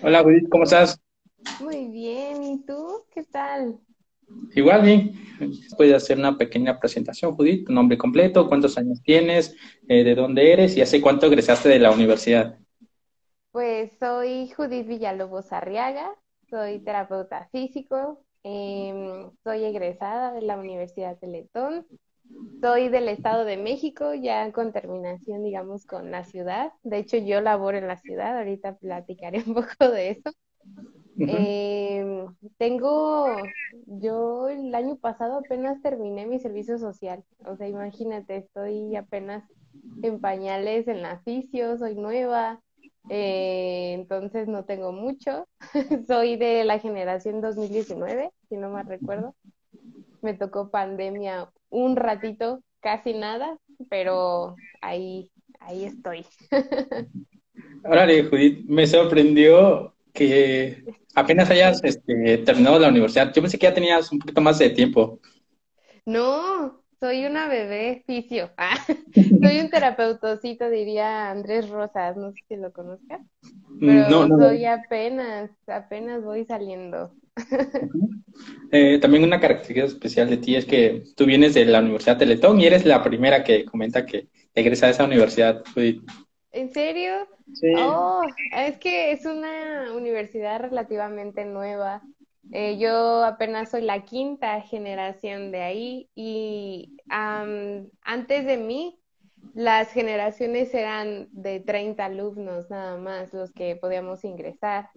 Hola Judith, ¿cómo estás? Muy bien, ¿y tú? ¿Qué tal? Igual bien. Puedes hacer una pequeña presentación, Judith, tu nombre completo, cuántos años tienes, eh, de dónde eres y hace cuánto egresaste de la universidad. Pues soy Judith Villalobos Arriaga, soy terapeuta físico, em, soy egresada de la Universidad Teletón, soy del Estado de México, ya con terminación, digamos, con la ciudad. De hecho, yo laboro en la ciudad, ahorita platicaré un poco de eso. Eh, tengo, yo el año pasado apenas terminé mi servicio social, o sea, imagínate, estoy apenas en pañales en la fisio, soy nueva, eh, entonces no tengo mucho, soy de la generación 2019, si no mal recuerdo, me tocó pandemia un ratito, casi nada, pero ahí, ahí estoy. Órale, Judith, me sorprendió que apenas hayas este, terminado la universidad. Yo pensé que ya tenías un poquito más de tiempo. No, soy una bebé fisio. Ah, soy un terapeutocito, diría Andrés Rosas, no sé si lo conozcas, No, pero no, no. soy apenas, apenas voy saliendo. Eh, también una característica especial de ti es que tú vienes de la Universidad Teletón y eres la primera que comenta que egresa de esa universidad, Judith. ¿En serio? Sí. Oh, es que es una universidad relativamente nueva. Eh, yo apenas soy la quinta generación de ahí y am, antes de mí las generaciones eran de 30 alumnos nada más los que podíamos ingresar.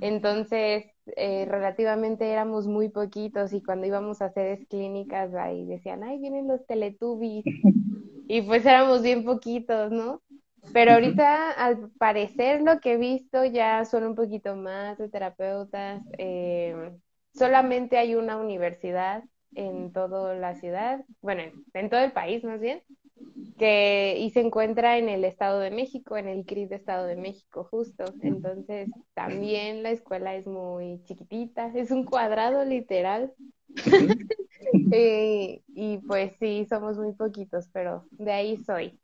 Entonces, eh, relativamente éramos muy poquitos y cuando íbamos a hacer clínicas ahí decían, ay, vienen los Teletubbies y pues éramos bien poquitos, ¿no? Pero ahorita, al parecer, lo que he visto ya son un poquito más de terapeutas. eh, solamente hay una universidad en toda la ciudad, bueno, en, en todo el país más bien, que y se encuentra en el Estado de México, en el CRIT de Estado de México, justo. Entonces, también la escuela es muy chiquitita, es un cuadrado literal. Eh, y pues sí, somos muy poquitos, pero de ahí soy.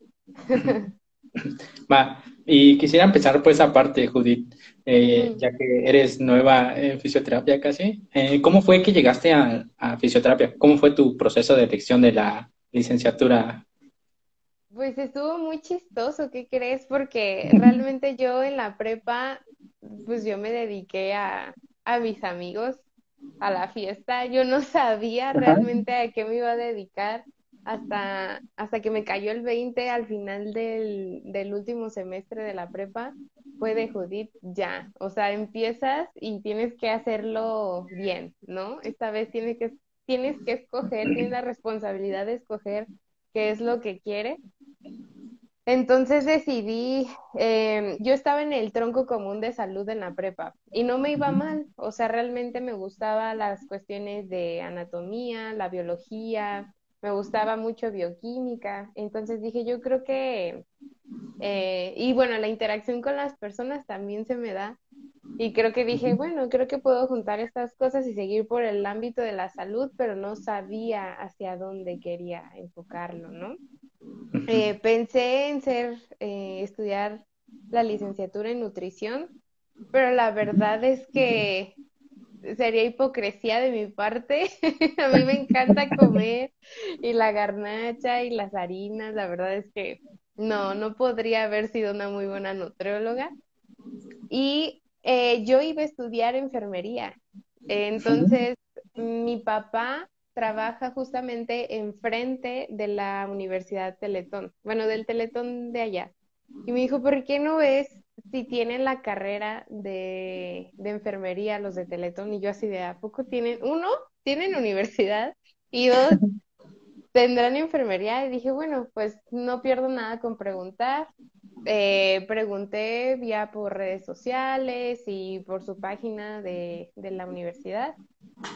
Va, y quisiera empezar por esa parte, Judith, eh, ya que eres nueva en fisioterapia casi. Eh, ¿cómo fue que llegaste a, a fisioterapia? ¿Cómo fue tu proceso de elección de la licenciatura? Pues estuvo muy chistoso, ¿qué crees? Porque realmente yo en la prepa, pues yo me dediqué a, a mis amigos, a la fiesta. Yo no sabía realmente a qué me iba a dedicar hasta, hasta que me cayó el 20 al final del, del último semestre de la prepa. Fue de Judith, ya. O sea, empiezas y tienes que hacerlo bien, ¿no? Esta vez tienes que, tienes que escoger, tienes la responsabilidad de escoger qué es lo que quieres. Entonces decidí, em, yo estaba en el tronco común de salud en la prepa y no me iba mal, o sea, realmente me gustaba las cuestiones de anatomía, la biología, me gustaba mucho bioquímica, entonces dije, yo creo que, eh, y bueno, la interacción con las personas también se me da. Y creo que dije, bueno, creo que puedo juntar estas cosas y seguir por el ámbito de la salud, pero no sabía hacia dónde quería enfocarlo, ¿no? Eh, pensé en ser, eh, estudiar la licenciatura en nutrición, pero la verdad es que sería hipocresía de mi parte. A mí me encanta comer y la garnacha y las harinas. La verdad es que no, no podría haber sido una muy buena nutrióloga. Y eh, yo iba a estudiar enfermería. Entonces, mi papá trabaja justamente enfrente de la Universidad Teletón, bueno, del Teletón de allá. Y me dijo, ¿por qué no ves si tienen la carrera de, de enfermería los de Teletón? Y yo así de, ¿a poco tienen? Uno, tienen universidad y dos, tendrán enfermería. Y dije, bueno, pues no pierdo nada con preguntar. Eh, pregunté vía por redes sociales y por su página de, de la universidad.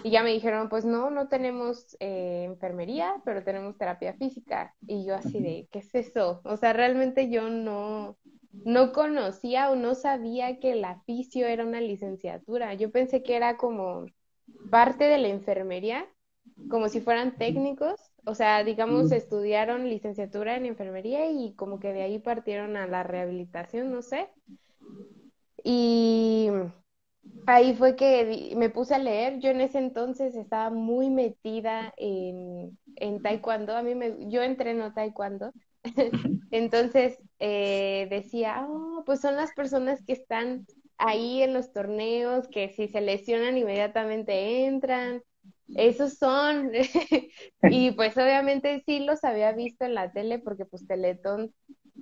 Y ya me dijeron, pues no, no tenemos eh, enfermería, pero tenemos terapia física. Y yo así de, ¿qué es eso? O sea, realmente yo no, no conocía o no sabía que la fisio era una licenciatura. Yo pensé que era como parte de la enfermería, como si fueran técnicos. O sea, digamos, estudiaron licenciatura en enfermería y como que de ahí partieron a la rehabilitación, no sé. Y ahí fue que me puse a leer. Yo en ese entonces estaba muy metida en, en taekwondo. A mí me, yo entreno taekwondo. Entonces eh, decía, oh, pues son las personas que están ahí en los torneos, que si se lesionan inmediatamente entran. Esos son. y pues obviamente sí los había visto en la tele porque pues Teletón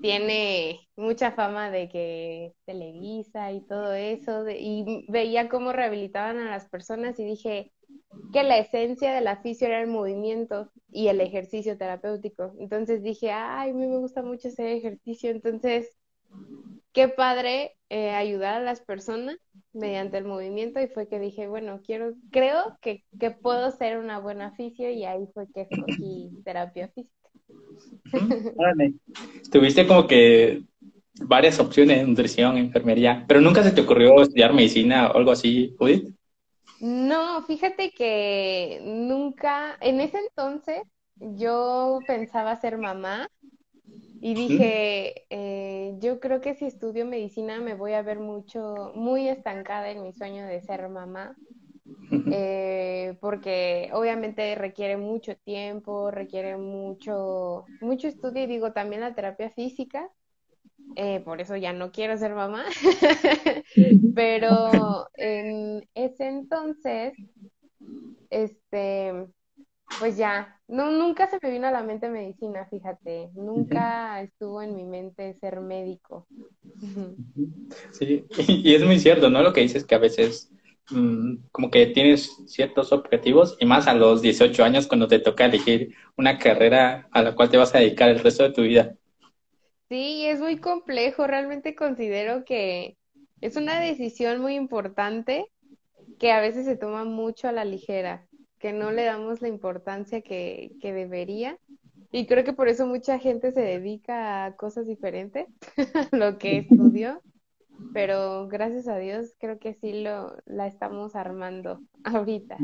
tiene mucha fama de que Televisa y todo eso, y veía cómo rehabilitaban a las personas y dije que la esencia del aficio era el movimiento y el ejercicio terapéutico. Entonces dije, ay, a mí me gusta mucho ese ejercicio, entonces qué padre eh, ayudar a las personas mediante el movimiento y fue que dije, bueno, quiero, creo que, que puedo ser una buena aficio y ahí fue que escogí terapia física. Tuviste como que varias opciones, nutrición, enfermería, pero nunca se te ocurrió estudiar medicina o algo así, Judith? No, fíjate que nunca, en ese entonces yo pensaba ser mamá y dije, eh, yo creo que si estudio medicina me voy a ver mucho, muy estancada en mi sueño de ser mamá. Eh, porque obviamente requiere mucho tiempo, requiere mucho, mucho estudio y digo también la terapia física, eh, por eso ya no quiero ser mamá, pero en ese entonces, este, pues ya, no, nunca se me vino a la mente medicina, fíjate, nunca estuvo en mi mente ser médico. Sí, y es muy cierto, ¿no? Lo que dices que a veces Mm, como que tienes ciertos objetivos y más a los 18 años cuando te toca elegir una carrera a la cual te vas a dedicar el resto de tu vida. Sí, es muy complejo. Realmente considero que es una decisión muy importante que a veces se toma mucho a la ligera, que no le damos la importancia que, que debería. Y creo que por eso mucha gente se dedica a cosas diferentes, lo que estudió pero gracias a Dios creo que sí lo la estamos armando ahorita.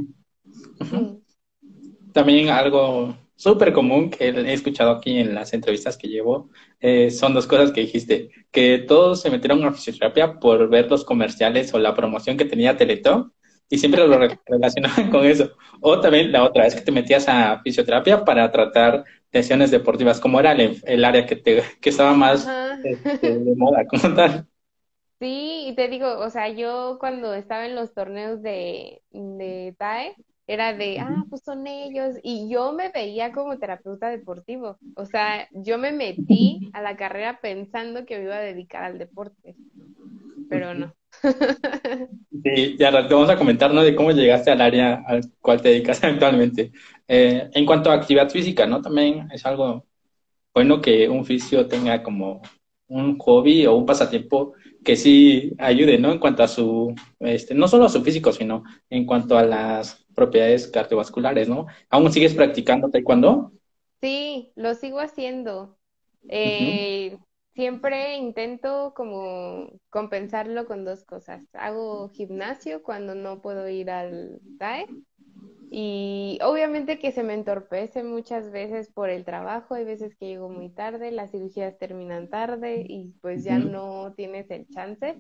También algo súper común que he escuchado aquí en las entrevistas que llevo eh, son dos cosas que dijiste, que todos se metieron a fisioterapia por ver los comerciales o la promoción que tenía Teletón y siempre lo relacionaban con eso. O también la otra es que te metías a fisioterapia para tratar lesiones deportivas, como era el, área que, te, que estaba más este, de moda como tal. Sí, y te digo, o sea, yo cuando estaba en los torneos de, de TAE, era de, ah, pues son ellos, y yo me veía como terapeuta deportivo, o sea, yo me metí a la carrera pensando que me iba a dedicar al deporte, pero no. Sí, ya te vamos a comentar, ¿no? De cómo llegaste al área al cual te dedicas actualmente. Eh, en cuanto a actividad física, ¿no? También es algo bueno que un fisio tenga como un hobby o un pasatiempo que sí ayude, ¿no? En cuanto a su, este, no solo a su físico, sino en cuanto a las propiedades cardiovasculares, ¿no? ¿Aún sigues practicando taekwondo? Sí, lo sigo haciendo. Eh, siempre intento como compensarlo con dos cosas. Hago gimnasio cuando no puedo ir al TAE y obviamente que se me entorpece muchas veces por el trabajo, hay veces que llego muy tarde, las cirugías terminan tarde y pues ya no tienes el chance.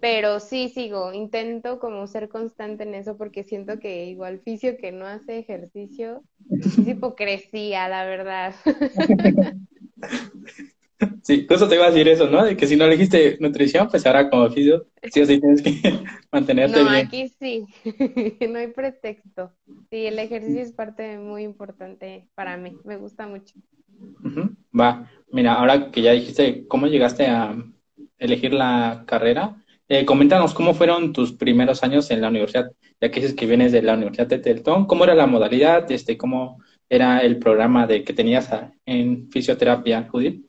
Pero sí sigo, intento como ser constante en eso porque siento que igual fisio que no hace ejercicio es hipocresía, la verdad. Sí, justo te iba a decir eso, ¿no? De que si no elegiste nutrición, pues ahora como fisio, sí o sí tienes que mantenerte no, bien. Aquí sí, no hay pretexto. Sí, el ejercicio es parte muy importante para mí, me gusta mucho. Va, mira, ahora que ya dijiste cómo llegaste a elegir la carrera, eh, coméntanos cómo fueron tus primeros años en la universidad, ya que dices que vienes de la Universidad de Teltón, ¿cómo era la modalidad? Este, ¿Cómo era el programa de que tenías en fisioterapia, Judith?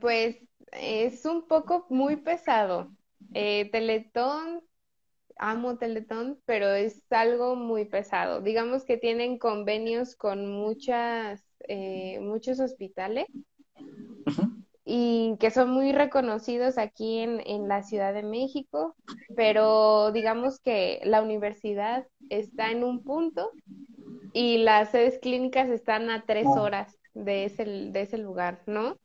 Pues es un poco muy pesado. Eh, Teletón, amo Teletón, pero es algo muy pesado. Digamos que tienen convenios con muchas, eh, muchos hospitales y que son muy reconocidos aquí en, en la Ciudad de México, pero digamos que la universidad está en un punto y las sedes clínicas están a tres horas de ese, de ese lugar, ¿no?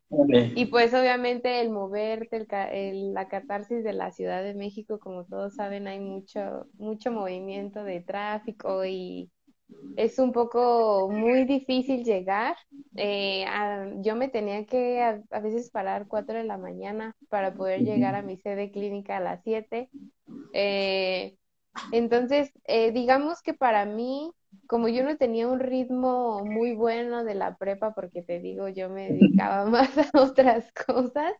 Y pues obviamente el moverte, el, la catarsis de la Ciudad de México, como todos saben, hay mucho, mucho movimiento de tráfico y es un poco muy difícil llegar. Eh, yo me tenía que a, veces parar 4 de la mañana para poder llegar a mi sede clínica a las 7. Eh, entonces, eh, digamos que para mí, como yo no tenía un ritmo muy bueno de la prepa, porque te digo, yo me dedicaba más a otras cosas,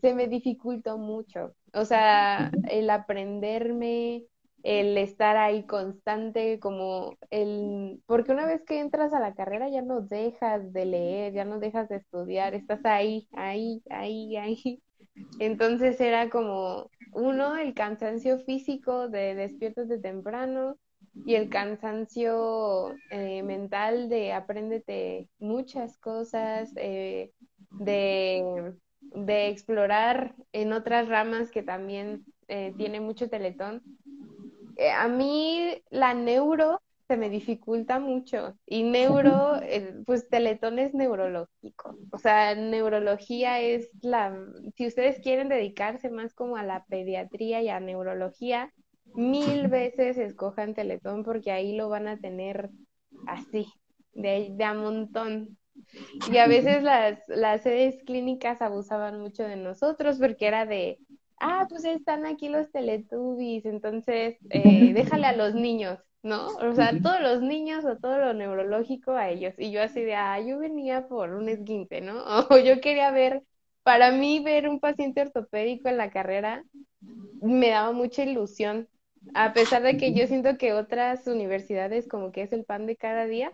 se me dificultó mucho. O sea, el aprenderme, el estar ahí constante, como el, porque una vez que entras a la carrera ya no dejas de leer, ya no dejas de estudiar, estás ahí, ahí, ahí, ahí. Entonces era como, uno, el cansancio físico de despiertos de temprano y el cansancio eh, mental de apréndete muchas cosas, eh, de, de, explorar en otras ramas que también eh, tiene mucho teletón. a mí la neuro se me dificulta mucho. Y neuro, eh, pues Teletón es neurológico. O sea, neurología es la, si ustedes quieren dedicarse más como a la pediatría y a neurología, mil veces escojan Teletón porque ahí lo van a tener así, de, de a montón. Y a veces las, las sedes clínicas abusaban mucho de nosotros porque era de, ah, pues están aquí los teletubbies, entonces eh, déjale a los niños. ¿no? O sea, todos los niños o todo lo neurológico a ellos. Y yo así de, ah, yo venía por un esguinte, ¿no? O yo quería ver, para mí ver un paciente ortopédico en la carrera me daba mucha ilusión, a pesar de que yo siento que otras universidades como que es el pan de cada día,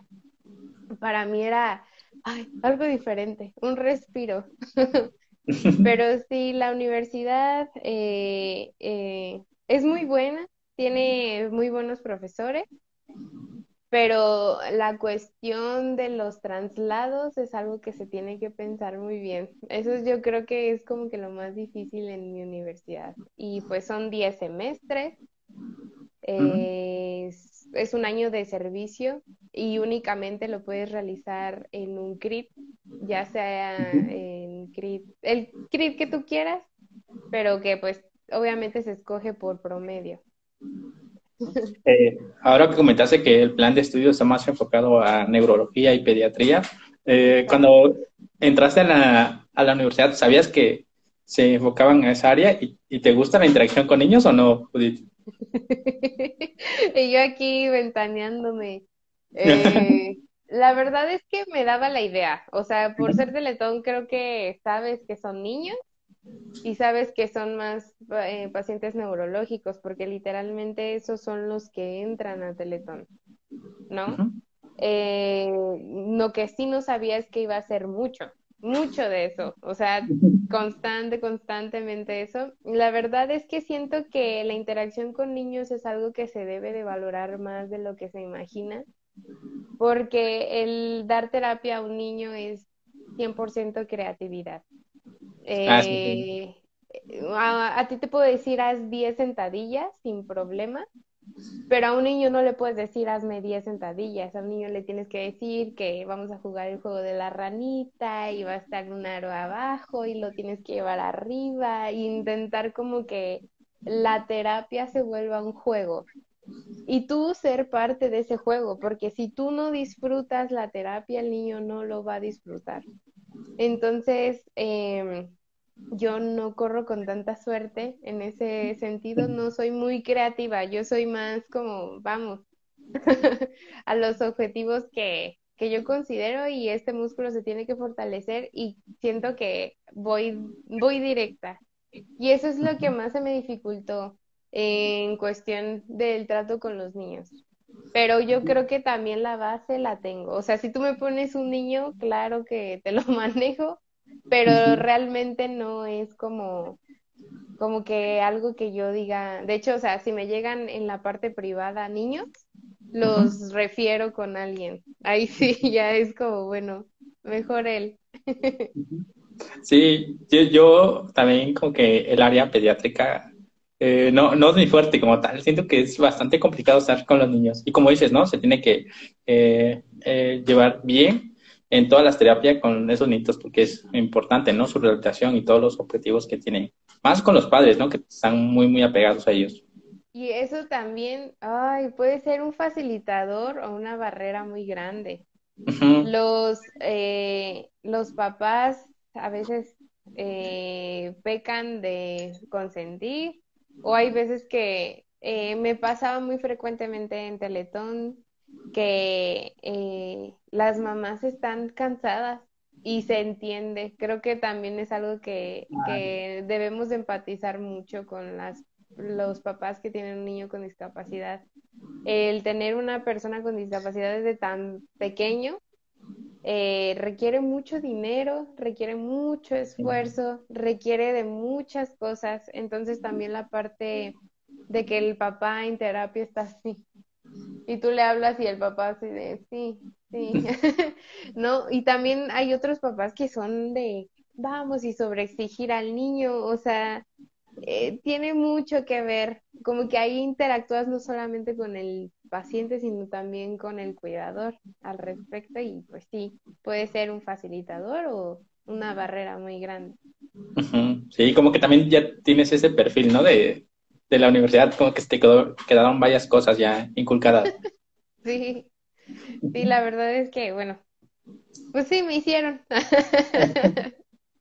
para mí era ay, algo diferente, un respiro. Pero sí, la universidad eh, eh, es muy buena, tiene muy buenos profesores, pero la cuestión de los traslados es algo que se tiene que pensar muy bien. Eso yo creo que es como que lo más difícil en mi universidad. Y pues son 10 semestres, es, un año de servicio y únicamente lo puedes realizar en un CRIT, ya sea en CRIT, el CRIT que tú quieras, pero que pues obviamente se escoge por promedio. Eh, ahora que comentaste que el plan de estudio está más enfocado a neurología y pediatría, eh, cuando entraste a la, a la, universidad, ¿sabías que se enfocaban en esa área y, te gusta la interacción con niños o no, Judith? y yo aquí ventaneándome. Eh, la verdad es que me daba la idea, o sea, por ser teletón creo que sabes que son niños y sabes que son más eh, pacientes neurológicos, porque literalmente esos son los que entran a Teletón, ¿no? Eh, lo que sí no sabía es que iba a ser mucho, mucho de eso, o sea, constante, constantemente eso. La verdad es que siento que la interacción con niños es algo que se debe de valorar más de lo que se imagina, porque el dar terapia a un niño es 100% creatividad. Ah, eh, a, ti te puedo decir, haz 10 sentadillas sin problema, pero a un niño no le puedes decir, hazme 10 sentadillas. A un niño le tienes que decir que vamos a jugar el juego de la ranita y va a estar un aro abajo y lo tienes que llevar arriba e intentar como que la terapia se vuelva un juego. Y tú ser parte de ese juego, porque si tú no disfrutas la terapia, el niño no lo va a disfrutar. Entonces, eh, yo no corro con tanta suerte en ese sentido, no soy muy creativa, yo soy más como, vamos, a los objetivos que, que yo considero y este músculo se tiene que fortalecer y siento que voy, voy directa. Y eso es lo que más se me dificultó en cuestión del trato con los niños. Pero yo creo que también la base la tengo. O sea, si tú me pones un niño, claro que te lo manejo, pero realmente no es como, como que algo que yo diga, de hecho, o sea, si me llegan en la parte privada niños, los refiero con alguien. Ahí sí, ya es como, bueno, mejor él. Sí, yo, también como que el área pediátrica eh, no, no es muy fuerte como tal. Siento que es bastante complicado estar con los niños. Y como dices, ¿no? Se tiene que eh, eh, llevar bien en todas las terapias con esos niños porque es importante, ¿no? Su rehabilitación y todos los objetivos que tienen. Más con los padres, ¿no? Que están muy, muy apegados a ellos. Y eso también, ay, puede ser un facilitador o una barrera muy grande. Los, eh, los papás a veces eh, pecan de consentir o hay veces que eh, me pasaba muy frecuentemente en Teletón que eh, las mamás están cansadas y se entiende. Creo que también es algo que, que debemos empatizar mucho con las, los papás que tienen un niño con discapacidad. El tener una persona con discapacidad desde tan pequeño eh, requiere mucho dinero, requiere mucho esfuerzo, requiere de muchas cosas. Entonces también la parte de que el papá en terapia está así. Y tú le hablas y el papá así de, sí, sí. ¿No? Y también hay otros papás que son de, vamos, y sobreexigir al niño. O sea, eh, tiene mucho que ver, como que ahí interactúas no solamente con el paciente, sino también con el cuidador al respecto y pues sí, puede ser un facilitador o una barrera muy grande. Sí, como que también ya tienes ese perfil, ¿no? De, de la universidad, como que te quedaron varias cosas ya inculcadas. sí, sí, la verdad es que, bueno, pues sí, me hicieron.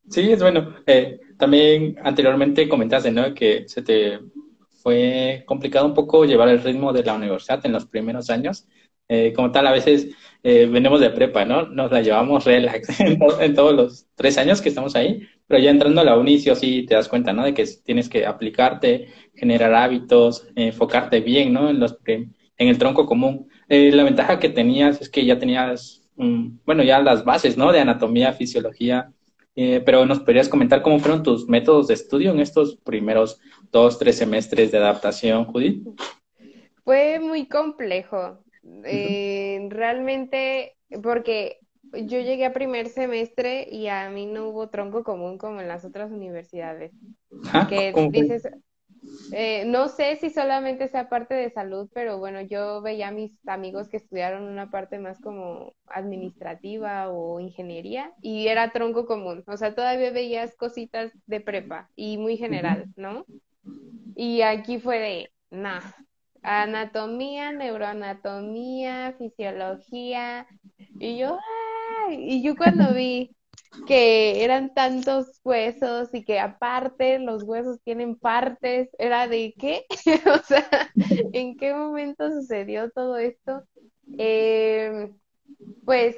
Sí, es bueno. Eh, también anteriormente comentaste, ¿no? Que se te fue complicado un poco llevar el ritmo de la universidad en los primeros años. Eh, como tal, a veces eh, venimos de prepa, ¿no? Nos la llevamos relax en, todos los tres años que estamos ahí, pero ya entrando a la uni, sí te das cuenta, ¿no? De que tienes que aplicarte, generar hábitos, enfocarte bien, ¿no? En, los, en el tronco común. la ventaja que tenías es que ya tenías, bueno, ya las bases, ¿no? De anatomía, fisiología, eh, pero nos podrías comentar cómo fueron tus métodos de estudio en estos primeros dos, tres semestres de adaptación, Judith. Fue muy complejo. Eh, realmente, porque yo llegué a primer semestre y a mí no hubo tronco común como en las otras universidades. Ah, que dices, eh, no sé si solamente sea parte de salud, pero bueno, yo veía a mis amigos que estudiaron una parte más como administrativa o ingeniería y era tronco común, o sea, todavía veías cositas de prepa y muy general, ¿no? Y aquí fue de, nada, anatomía, neuroanatomía, fisiología, y yo, ¡ay! Y yo cuando vi que eran tantos huesos y que aparte los huesos tienen partes, era de qué, o sea, ¿en qué momento sucedió todo esto? Eh, pues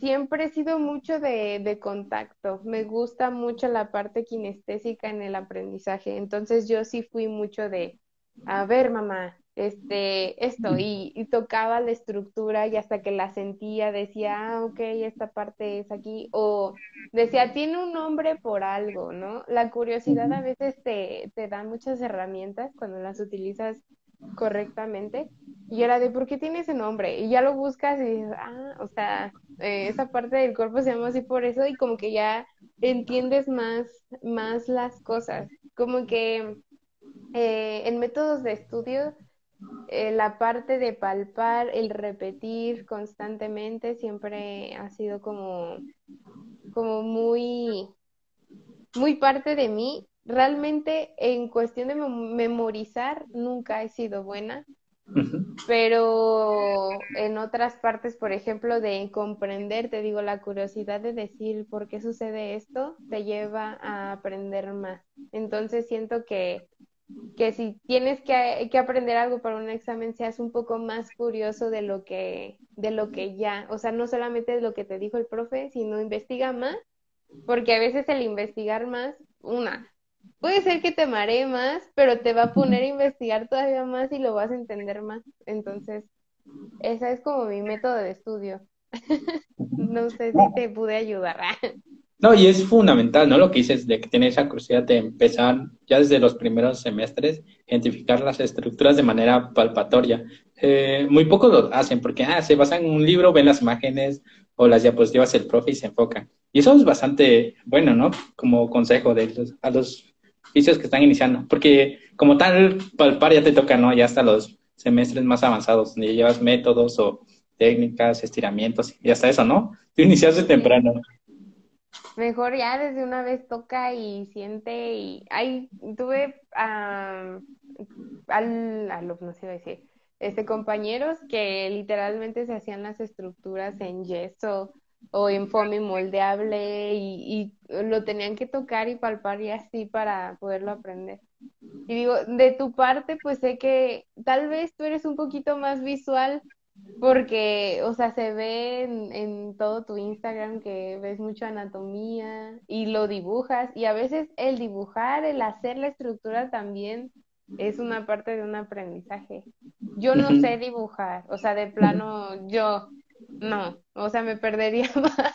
siempre he sido mucho de, de, contacto, me gusta mucho la parte kinestésica en el aprendizaje, entonces yo sí fui mucho de, a ver mamá, este, esto, y, tocaba la estructura y hasta que la sentía decía, ah, ok, esta parte es aquí, o decía, tiene un nombre por algo, ¿no? La curiosidad a veces te, te da muchas herramientas cuando las utilizas correctamente, y era de, ¿por qué tiene ese nombre? Y ya lo buscas y dices, ah, o sea, eh, esa parte del cuerpo se llama así por eso, y como que ya entiendes más, más las cosas, como que eh, en métodos de estudio, eh, la parte de palpar, el repetir constantemente siempre ha sido como, como muy, muy parte de mí. Realmente en cuestión de memorizar nunca he sido buena, pero en otras partes, por ejemplo, de comprender, te digo, la curiosidad de decir por qué sucede esto, te lleva a aprender más. Entonces siento que que si tienes que, aprender algo para un examen, seas un poco más curioso de lo que, de lo que ya, o sea, no solamente de lo que te dijo el profe, sino investiga más, porque a veces el investigar más, una, puede ser que te maree más, pero te va a poner a investigar todavía más y lo vas a entender más. Entonces, esa es como mi método de estudio. no sé si te pude ayudar. No, y es fundamental, ¿no? Lo que dices de que tienes esa curiosidad de empezar ya desde los primeros semestres, identificar las estructuras de manera palpatoria. Eh, muy pocos lo hacen porque ah, se basan en un libro, ven las imágenes o las diapositivas del profe y se enfocan. Y eso es bastante bueno, ¿no? Como consejo de los, a los oficios que están iniciando, porque como tal, palpar ya te toca, ¿no? Ya hasta los semestres más avanzados, donde llevas métodos o técnicas, estiramientos y hasta eso, ¿no? Tú iniciaste temprano. Mejor ya desde una vez toca y siente y ahí tuve a al, no sé decir, este compañeros que literalmente se hacían las estructuras en yeso o en foamy moldeable y, y, lo tenían que tocar y palpar y así para poderlo aprender. Y digo, de tu parte, pues sé que tal vez tú eres un poquito más visual porque, o sea, se ve en, en todo tu Instagram que ves mucho anatomía y lo dibujas y a veces el dibujar, el hacer la estructura también es una parte de un aprendizaje. Yo no sé dibujar, o sea, de plano yo no, o sea, me perdería más,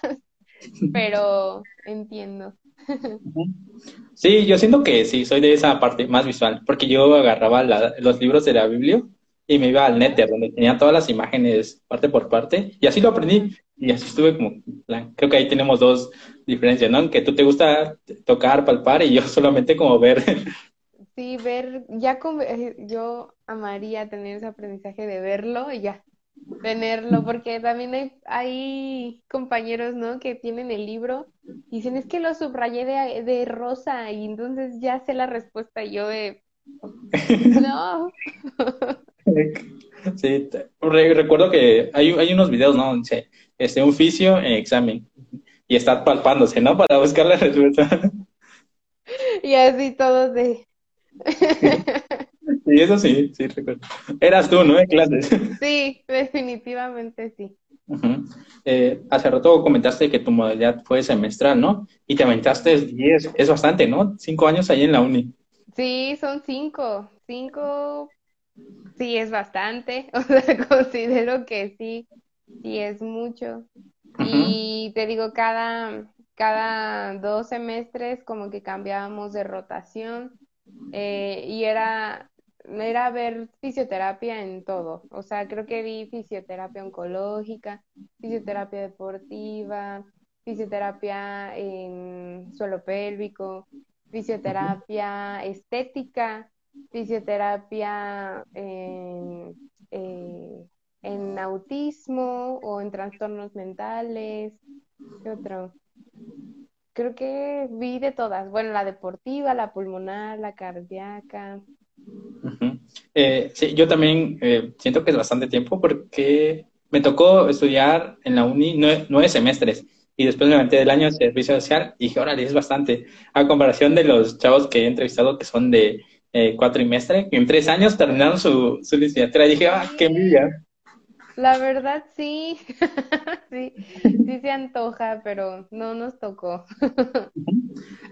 pero entiendo. Sí, yo siento que sí, soy de esa parte más visual, porque yo agarraba los libros de la Biblia y me iba al Nether, donde tenía todas las imágenes parte por parte, y así lo aprendí, y así estuve como, creo que ahí tenemos dos diferencias, ¿no? Que tú te gusta tocar, palpar, y yo solamente como ver. Sí, ver, ya como, eh, yo amaría tener ese aprendizaje de verlo y ya, tenerlo, porque también hay, hay compañeros, ¿no? Que tienen el libro y dicen, es que lo subrayé de, de rosa y entonces ya sé la respuesta y yo de, no. Sí, recuerdo que hay, hay unos videos, ¿no? Dice, este, un fisio en examen y está palpándose, ¿no? Para buscar la respuesta. Y así todos de... Sí, eso sí, sí, recuerdo. Eras tú, ¿no? En clases. Sí, definitivamente sí. Eh, hace rato comentaste que tu modalidad fue semestral, ¿no? Y te aventaste 10, es bastante, ¿no? Cinco años ahí en la uni. Sí, son cinco. Cinco, sí, es bastante. O sea, considero que sí, sí es mucho. Y te digo, cada, cada dos semestres como que cambiábamos de rotación eh, y era, era ver fisioterapia en todo. O sea, creo que vi fisioterapia oncológica, fisioterapia deportiva, fisioterapia en suelo pélvico, fisioterapia estética, fisioterapia en, eh, en autismo o en trastornos mentales. ¿Qué otro? Creo que vi de todas. Bueno, la deportiva, la pulmonar, la cardíaca. Eh, sí, yo también eh, siento que es bastante tiempo porque me tocó estudiar en la uni nueve, semestres y después me metí del año de servicio social y dije, órale, es bastante. A comparación de los chavos que he entrevistado que son de eh, cuatrimestre, que en tres años terminaron su, su licenciatura y dije, ah, qué envidia. La verdad sí, sí, sí se antoja, pero no nos tocó.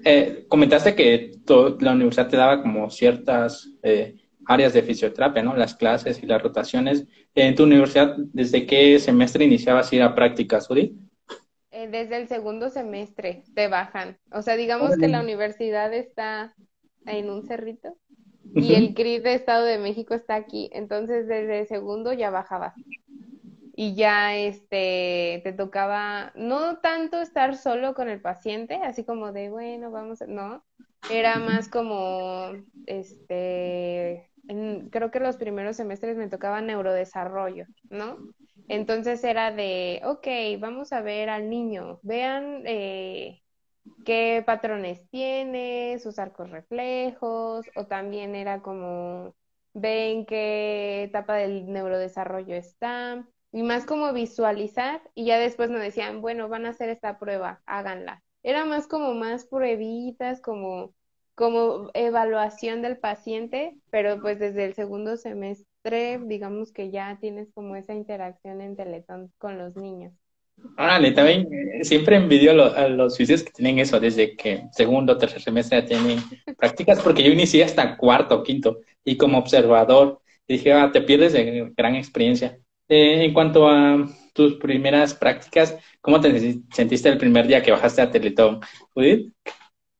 Eh, comentaste que la universidad te daba como ciertas eh, áreas de fisioterapia, ¿no? Las clases y las rotaciones. En tu universidad, ¿desde qué semestre iniciabas a ir a prácticas, Uri? Eh, desde el segundo semestre te bajan. O sea, digamos que la universidad está en un cerrito y el CRIS de Estado de México está aquí. Entonces, desde el segundo ya bajabas. Y ya este te tocaba no tanto estar solo con el paciente, así como de bueno, vamos, no, era más como este creo que los primeros semestres me tocaba neurodesarrollo, ¿no? Entonces era de, ok, vamos a ver al niño, vean eh, qué patrones tiene, sus arcos reflejos, o también era como, ven qué etapa del neurodesarrollo está, y más como visualizar, y ya después me decían, bueno, van a hacer esta prueba, háganla. Era más como más pruebitas, como, como evaluación del paciente, pero pues desde el segundo semestre, digamos que ya tienes como esa interacción en Teletón con los niños. Órale, también eh, siempre envidio a los, físicos que tienen eso, desde que segundo tercer semestre ya tienen prácticas, porque yo inicié hasta cuarto o quinto, y como observador, dije, ah, te pierdes de gran experiencia. Eh, en cuanto a tus primeras prácticas, ¿cómo te sentiste el primer día que bajaste a Teletón? Judith?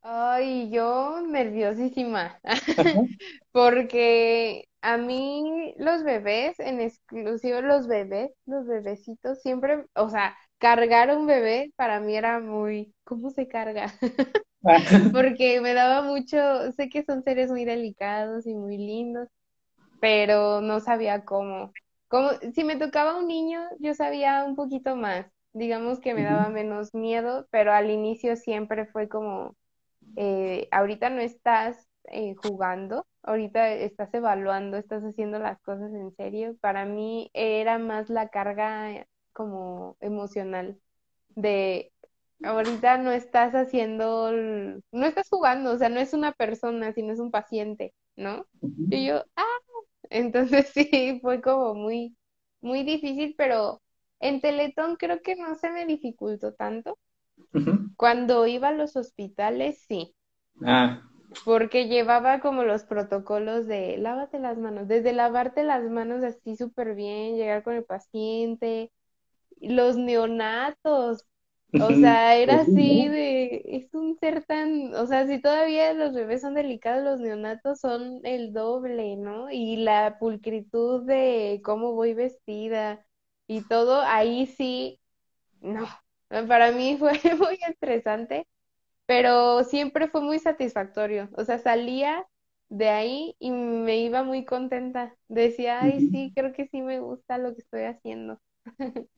Ay, yo nerviosísima, porque a mí los bebés, en exclusivo los bebés, los bebecitos, siempre, o sea, cargar un bebé para mí era muy, ¿cómo se carga? Porque me daba mucho, sé que son seres muy delicados y muy lindos, pero no sabía cómo. como si me tocaba un niño, yo sabía un poquito más. Digamos que me daba menos miedo, pero al inicio siempre fue como, eh, ahorita no estás eh, jugando, ahorita estás evaluando, estás haciendo las cosas en serio. Para mí era más la carga como emocional de ahorita no estás haciendo, no estás jugando, o sea, no es una persona, sino es un paciente, ¿no? Y yo, ah, entonces sí, fue como muy, muy difícil, pero en Teletón creo que no se me dificultó tanto. Cuando iba a los hospitales, sí. Ah. Porque llevaba como los protocolos de lávate las manos, desde lavarte las manos así súper bien, llegar con el paciente, los neonatos, o sea, era así de, es un ser tan, o sea, si todavía los bebés son delicados, los neonatos son el doble, ¿no? Y la pulcritud de cómo voy vestida y todo, ahí sí, no, para mí fue muy estresante, pero siempre fue muy satisfactorio, o sea, salía de ahí y me iba muy contenta, decía, ay, sí, creo que sí me gusta lo que estoy haciendo.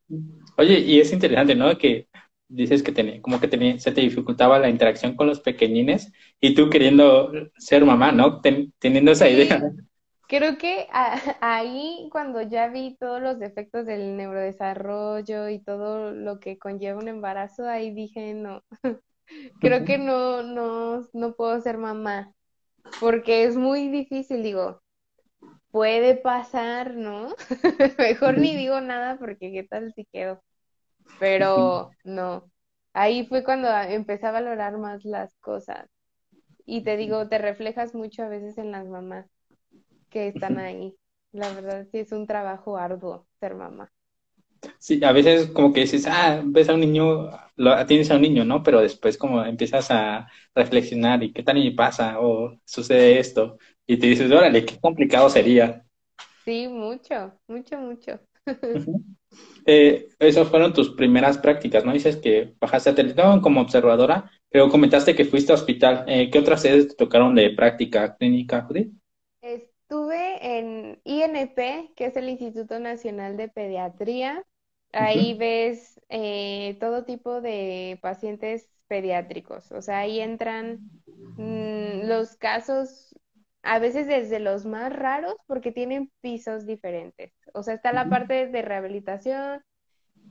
Oye, y es interesante, ¿no? Que dices que tenía, como que tenía, se te dificultaba la interacción con los pequeñines y tú queriendo ser mamá, ¿no? teniendo esa idea. Creo que ahí cuando ya vi todos los defectos del neurodesarrollo y todo lo que conlleva un embarazo, ahí dije, no, creo que no, no, no puedo ser mamá, porque es muy difícil, digo, puede pasar, ¿no? Mejor ni digo nada porque qué tal si quedo pero no. Ahí fue cuando empecé a valorar más las cosas. Y te digo, te reflejas mucho a veces en las mamás que están ahí. La verdad sí es un trabajo arduo ser mamá. Sí, a veces como que dices, ah, ves a un niño, lo, tienes a un niño, ¿no? Pero después como empiezas a reflexionar y qué tal y pasa o sucede esto y te dices, órale, qué complicado sería. Sí, mucho, mucho, mucho. Eh, esas fueron tus primeras prácticas, ¿no? Dices que bajaste a Teletón como observadora, pero comentaste que fuiste a hospital. Eh, ¿Qué otras sedes te tocaron de práctica clínica, Judith? Estuve en INP, que es el Instituto Nacional de Pediatría. Ahí ves eh, todo tipo de pacientes pediátricos. O sea, ahí entran mm, los casos a veces desde los más raros porque tienen pisos diferentes. O sea, está la parte de rehabilitación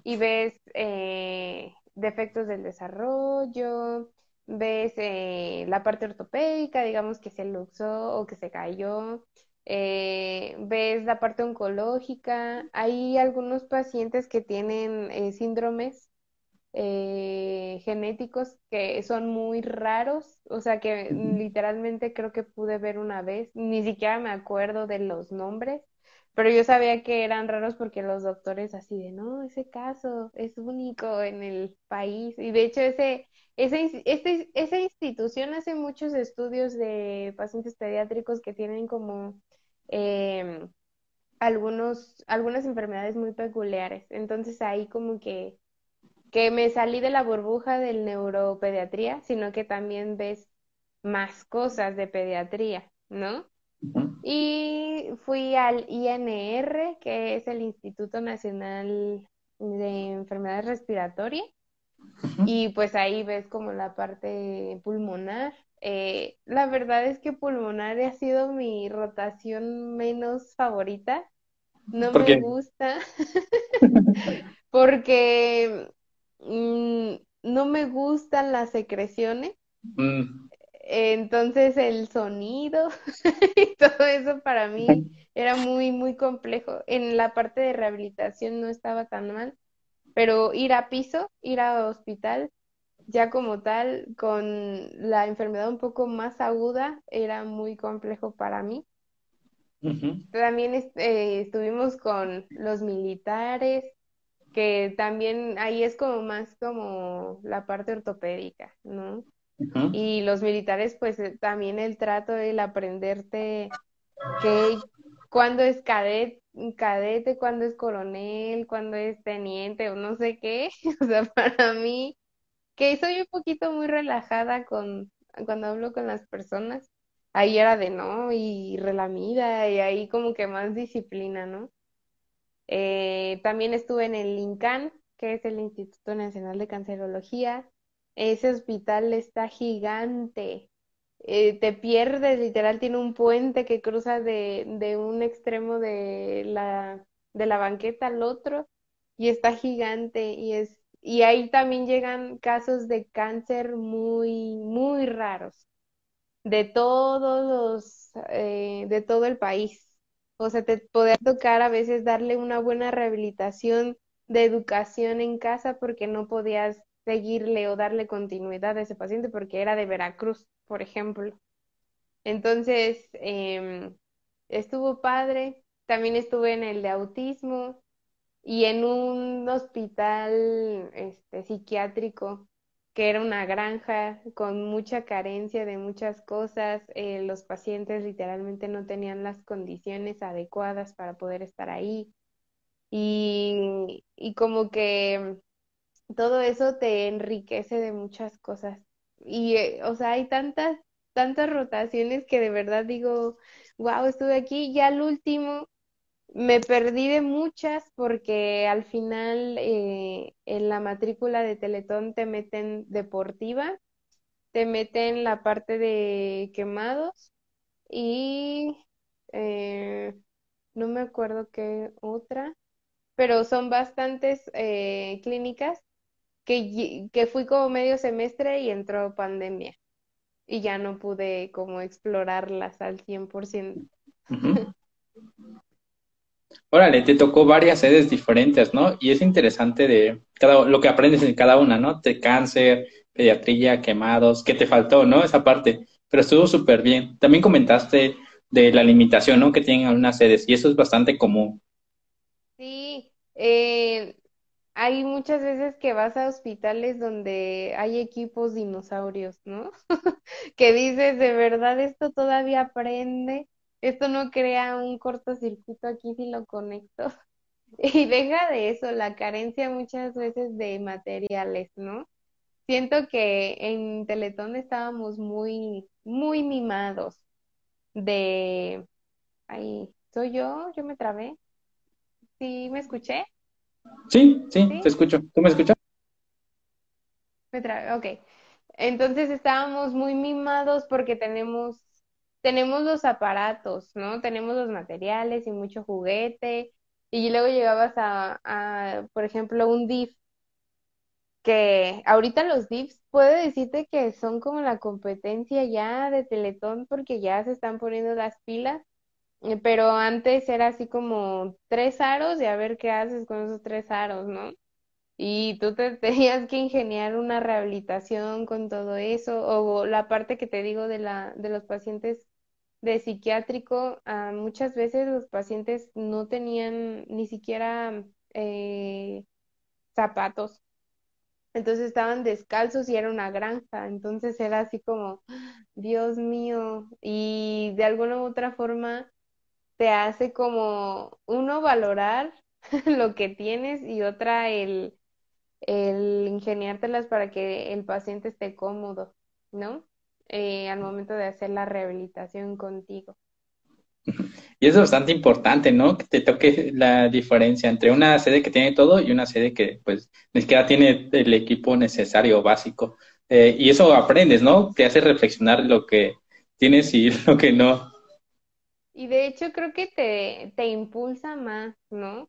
y ves eh, defectos del desarrollo, ves eh, la parte ortopédica, digamos que se luxó o que se cayó, eh, ves la parte oncológica. Hay algunos pacientes que tienen síndromes eh, genéticos que son muy raros, o sea que literalmente creo que pude ver una vez, ni siquiera me acuerdo de los nombres, pero yo sabía que eran raros porque los doctores así de, no, ese caso es único en el país y de hecho ese, ese, este, esa institución hace muchos estudios de pacientes pediátricos que tienen como... Em, algunos, algunas enfermedades muy peculiares. Entonces ahí como que que me salí de la burbuja del neuropediatría, sino que también ves más cosas de pediatría, ¿no? Y fui al INR, que es el Instituto Nacional de Enfermedades Respiratorias, y pues ahí ves como la parte pulmonar. Eh, la verdad es que pulmonar ha sido mi rotación menos favorita. No me gusta porque Mm, no me gustan las secreciones. Mm. Entonces el sonido y todo eso para mí era muy, muy complejo. En la parte de rehabilitación no estaba tan mal, pero ir a piso, ir a hospital, ya como tal, con la enfermedad un poco más aguda, era muy complejo para mí. También eh, estuvimos con los militares, que también ahí es como más como la parte ortopédica, ¿no? Y los militares, pues eh, también el trato, el aprenderte que cuando es cadete, cadete, cuando es coronel, cuando es teniente o no sé qué, o sea, para mí, que soy un poquito muy relajada con cuando hablo con las personas, ahí era de no, y relamida, y ahí como que más disciplina, ¿no? Eh, también estuve en el INCAN, que es el Instituto Nacional de Cancerología. Ese hospital está gigante. Eh, te pierdes, literal, tiene un puente que cruza de, de un extremo de la, de la banqueta al otro y está gigante y es y ahí también llegan casos de cáncer muy muy raros de todos los eh, de todo el país o sea te podría tocar a veces darle una buena rehabilitación de educación en casa porque no podías seguirle o darle continuidad a ese paciente porque era de Veracruz por ejemplo. Entonces em, estuvo padre. También estuve en el de autismo y en un hospital este, psiquiátrico que era una granja con mucha carencia de muchas cosas, eh, los pacientes literalmente no tenían las condiciones adecuadas para poder estar ahí. Y, y como que todo eso te enriquece de muchas cosas. Y eh, o sea hay tantas tantas rotaciones que de verdad digo wow estuve aquí ya al último me perdí de muchas porque al final eh, en la matrícula de Teletón te meten deportiva, te meten la parte de quemados y eh, no me acuerdo qué otra, pero son bastantes eh, clínicas que, que fui como medio semestre y entró pandemia y ya no pude como explorarlas al 100%. Órale, te tocó varias sedes diferentes, ¿no? Y es interesante de cada, lo que aprendes en cada una, ¿no? De cáncer, pediatría, quemados, ¿qué te faltó, ¿no? Esa parte, pero estuvo súper bien. También comentaste de la limitación, ¿no? Que tienen algunas sedes y eso es bastante común. Sí, eh, hay muchas veces que vas a hospitales donde hay equipos dinosaurios, ¿no? que dices, de verdad, esto todavía aprende esto no crea un cortocircuito aquí si lo conecto. Y deja de eso, la carencia muchas veces de materiales, ¿no? Siento que en Teletón estábamos muy, muy mimados de... Ay, ¿soy yo? ¿Yo me trabé? ¿Sí me escuché? Sí, sí, te escucho. ¿Tú me escuchas? Me trabé, ok. Entonces estábamos muy mimados porque tenemos tenemos los aparatos, ¿no? Tenemos los materiales y mucho juguete. Y luego llegabas a, por ejemplo, un DIF, que ahorita los DIFs puede decirte que son como la competencia ya de Teletón porque ya se están poniendo las pilas, eh, pero antes era así como tres aros y a ver qué haces con esos tres aros, ¿no? Y tú te tenías que ingeniar una rehabilitación con todo eso, o la parte que te digo de la, de los pacientes de psiquiátrico, ah, muchas veces los pacientes no tenían ni siquiera eh, zapatos. Entonces estaban descalzos y era una granja. Entonces era así como, Dios mío. Y de alguna u otra forma te hace como uno valorar lo que tienes y otra el, el ingeniártelas para que el paciente esté cómodo, ¿no? Eh, al momento de hacer la rehabilitación contigo. Y es bastante importante, ¿no? Que te toque la diferencia entre una sede que tiene todo y una sede que, pues, ni siquiera tiene el equipo necesario básico. Eh, y eso aprendes, ¿no? Te hace reflexionar lo que tienes y lo que no. Y de hecho creo que te, te impulsa más, ¿no?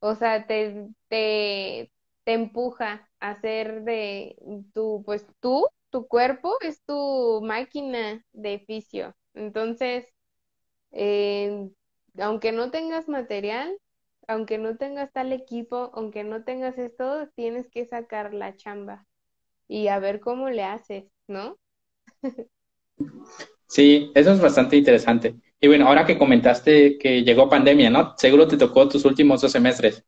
O sea, te, te, te empuja a hacer de tu, pues tú tu cuerpo es tu máquina de fisio. Entonces, eh, aunque no tengas material, aunque no tengas tal equipo, aunque no tengas esto, tienes que sacar la chamba y a ver cómo le haces, ¿no? Sí, eso es bastante interesante. Y bueno, ahora que comentaste que llegó pandemia, ¿no? Seguro te tocó tus últimos dos semestres.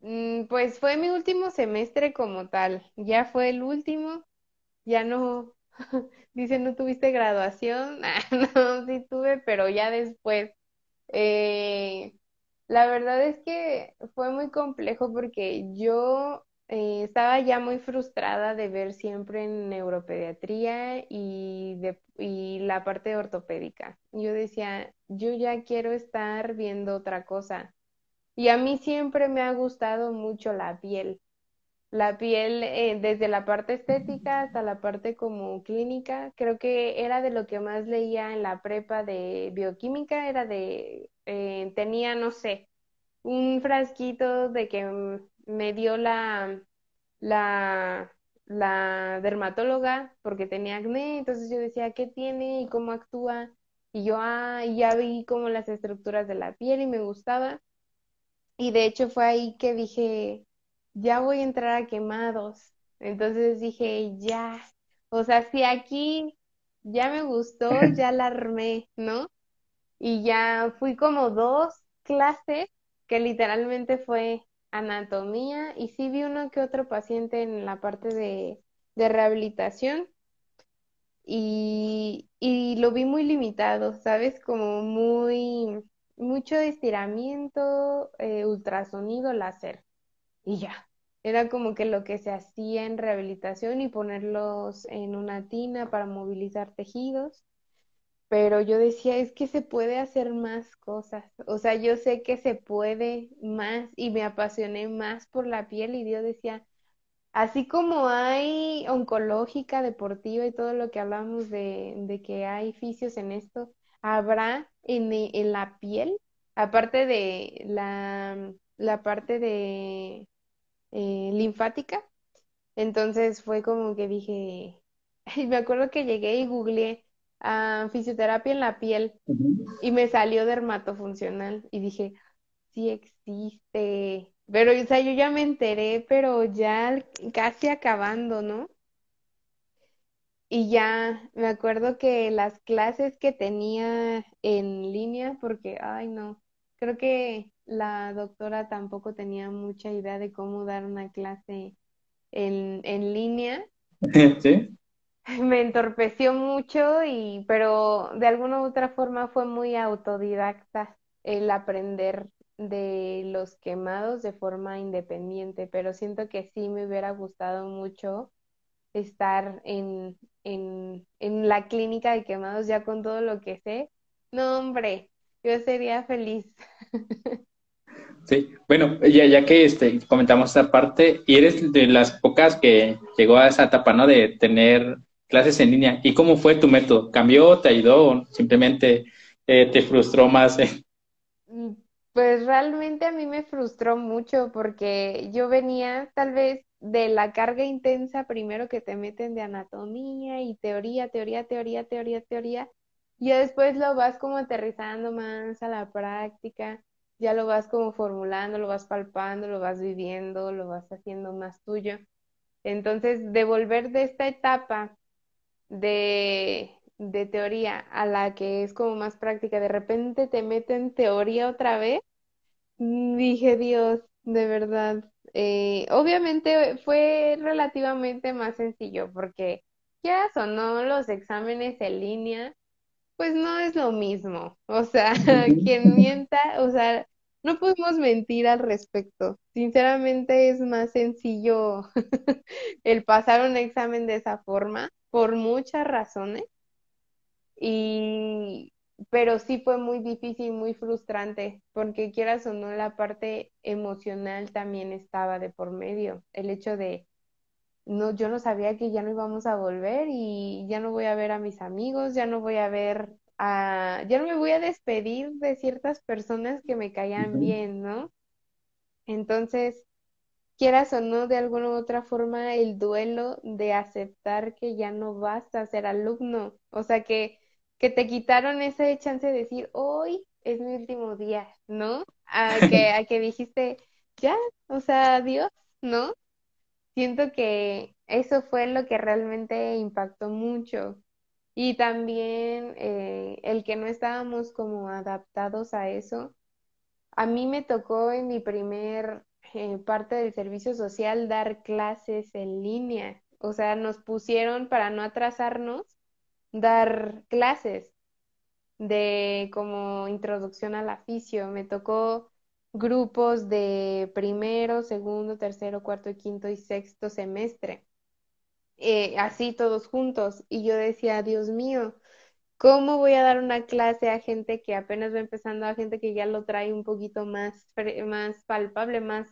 Mm, pues fue mi último semestre como tal, ya fue el último ya no, dice, no tuviste graduación, ah, no, sí tuve, pero ya después. Eh, la verdad es que fue muy complejo porque yo eh, estaba ya muy frustrada de ver siempre en neuropediatría y, de, y la parte ortopédica. Yo decía, yo ya quiero estar viendo otra cosa. Y a mí siempre me ha gustado mucho la piel. La piel, eh, desde la parte estética hasta la parte como clínica, creo que era de lo que más leía en la prepa de bioquímica, era de, eh, tenía, no sé, un frasquito de que me dio la, la, la dermatóloga porque tenía acné, entonces yo decía, ¿qué tiene y cómo actúa? Y yo, ah, ya vi como las estructuras de la piel y me gustaba. Y de hecho fue ahí que dije, ya voy a entrar a quemados. Entonces dije, ya, o sea, si aquí ya me gustó, ya la armé, ¿no? Y ya fui como dos clases que literalmente fue anatomía y sí vi uno que otro paciente en la parte de, de rehabilitación y, y lo vi muy limitado, ¿sabes? Como muy, mucho estiramiento, eh, ultrasonido, láser y ya. Era como que lo que se hacía en rehabilitación y ponerlos en una tina para movilizar tejidos. Pero yo decía, es que se puede hacer más cosas. O sea, yo sé que se puede más y me apasioné más por la piel y yo decía, así como hay oncológica, deportiva y todo lo que hablamos de, que hay fisios en esto, habrá en, en la piel, aparte de la, la parte de eh, linfática. Entonces fue como que dije, me acuerdo que llegué y googleé a fisioterapia en la piel y me salió dermatofuncional y dije, sí existe. Pero, o sea, yo ya me enteré, pero ya casi acabando, ¿no? Y ya me acuerdo que las clases que tenía en línea, porque, ay, no, creo que la doctora tampoco tenía mucha idea de cómo dar una clase en, en línea. Sí. Me entorpeció mucho y, pero de alguna u otra forma fue muy autodidacta el aprender de los quemados de forma independiente, pero siento que sí me hubiera gustado mucho estar en, en, en la clínica de quemados ya con todo lo que sé. No, hombre, yo sería feliz. Sí, bueno, ya, ya que este, comentamos esta parte, y eres de las pocas que llegó a esa etapa, ¿no? De tener clases en línea. ¿Y cómo fue tu método? ¿Cambió, te ayudó simplemente eh, te frustró más? Pues realmente a mí me frustró mucho porque yo venía tal vez de la carga intensa primero que te meten de anatomía y teoría, teoría, teoría, teoría, teoría, y después lo vas como aterrizando más a la práctica ya lo vas como formulando, lo vas palpando, lo vas viviendo, lo vas haciendo más tuyo. Entonces, devolver de esta etapa de, de teoría a la que es como más práctica, de repente te meten teoría otra vez, mm, dije, Dios, de verdad. Eh, obviamente fue relativamente más sencillo porque ya o no los exámenes en línea pues no es lo mismo. O sea, quien mienta, o sea, no podemos mentir al respecto. Sinceramente es más sencillo el pasar un examen de esa forma por muchas razones. Y pero sí fue muy difícil, muy frustrante, porque quieras o no, la parte emocional también estaba de por medio. El hecho de no, yo no sabía que ya no íbamos a volver y ya no voy a ver a mis amigos, ya no voy a ver a, ya no me voy a despedir de ciertas personas que me caían bien, ¿no? Entonces, quieras o no, de alguna u otra forma, el duelo de aceptar que ya no vas a ser alumno, o sea, que, que te quitaron ese chance de decir, hoy es mi último día, ¿no? A que, a que dijiste, ya, o sea, adiós, ¿no? Siento que eso fue lo que realmente impactó mucho. Y también eh, el que no estábamos como adaptados a eso. A mí me tocó en mi primer eh, parte del servicio social dar clases en línea. O sea, nos pusieron para no atrasarnos, dar clases de como introducción al aficio. Me tocó grupos de primero, segundo, tercero, cuarto, quinto y sexto semestre, eh, así todos juntos. Y yo decía, Dios mío, ¿cómo voy a dar una clase a gente que apenas va empezando, a gente que ya lo trae un poquito más, más palpable, más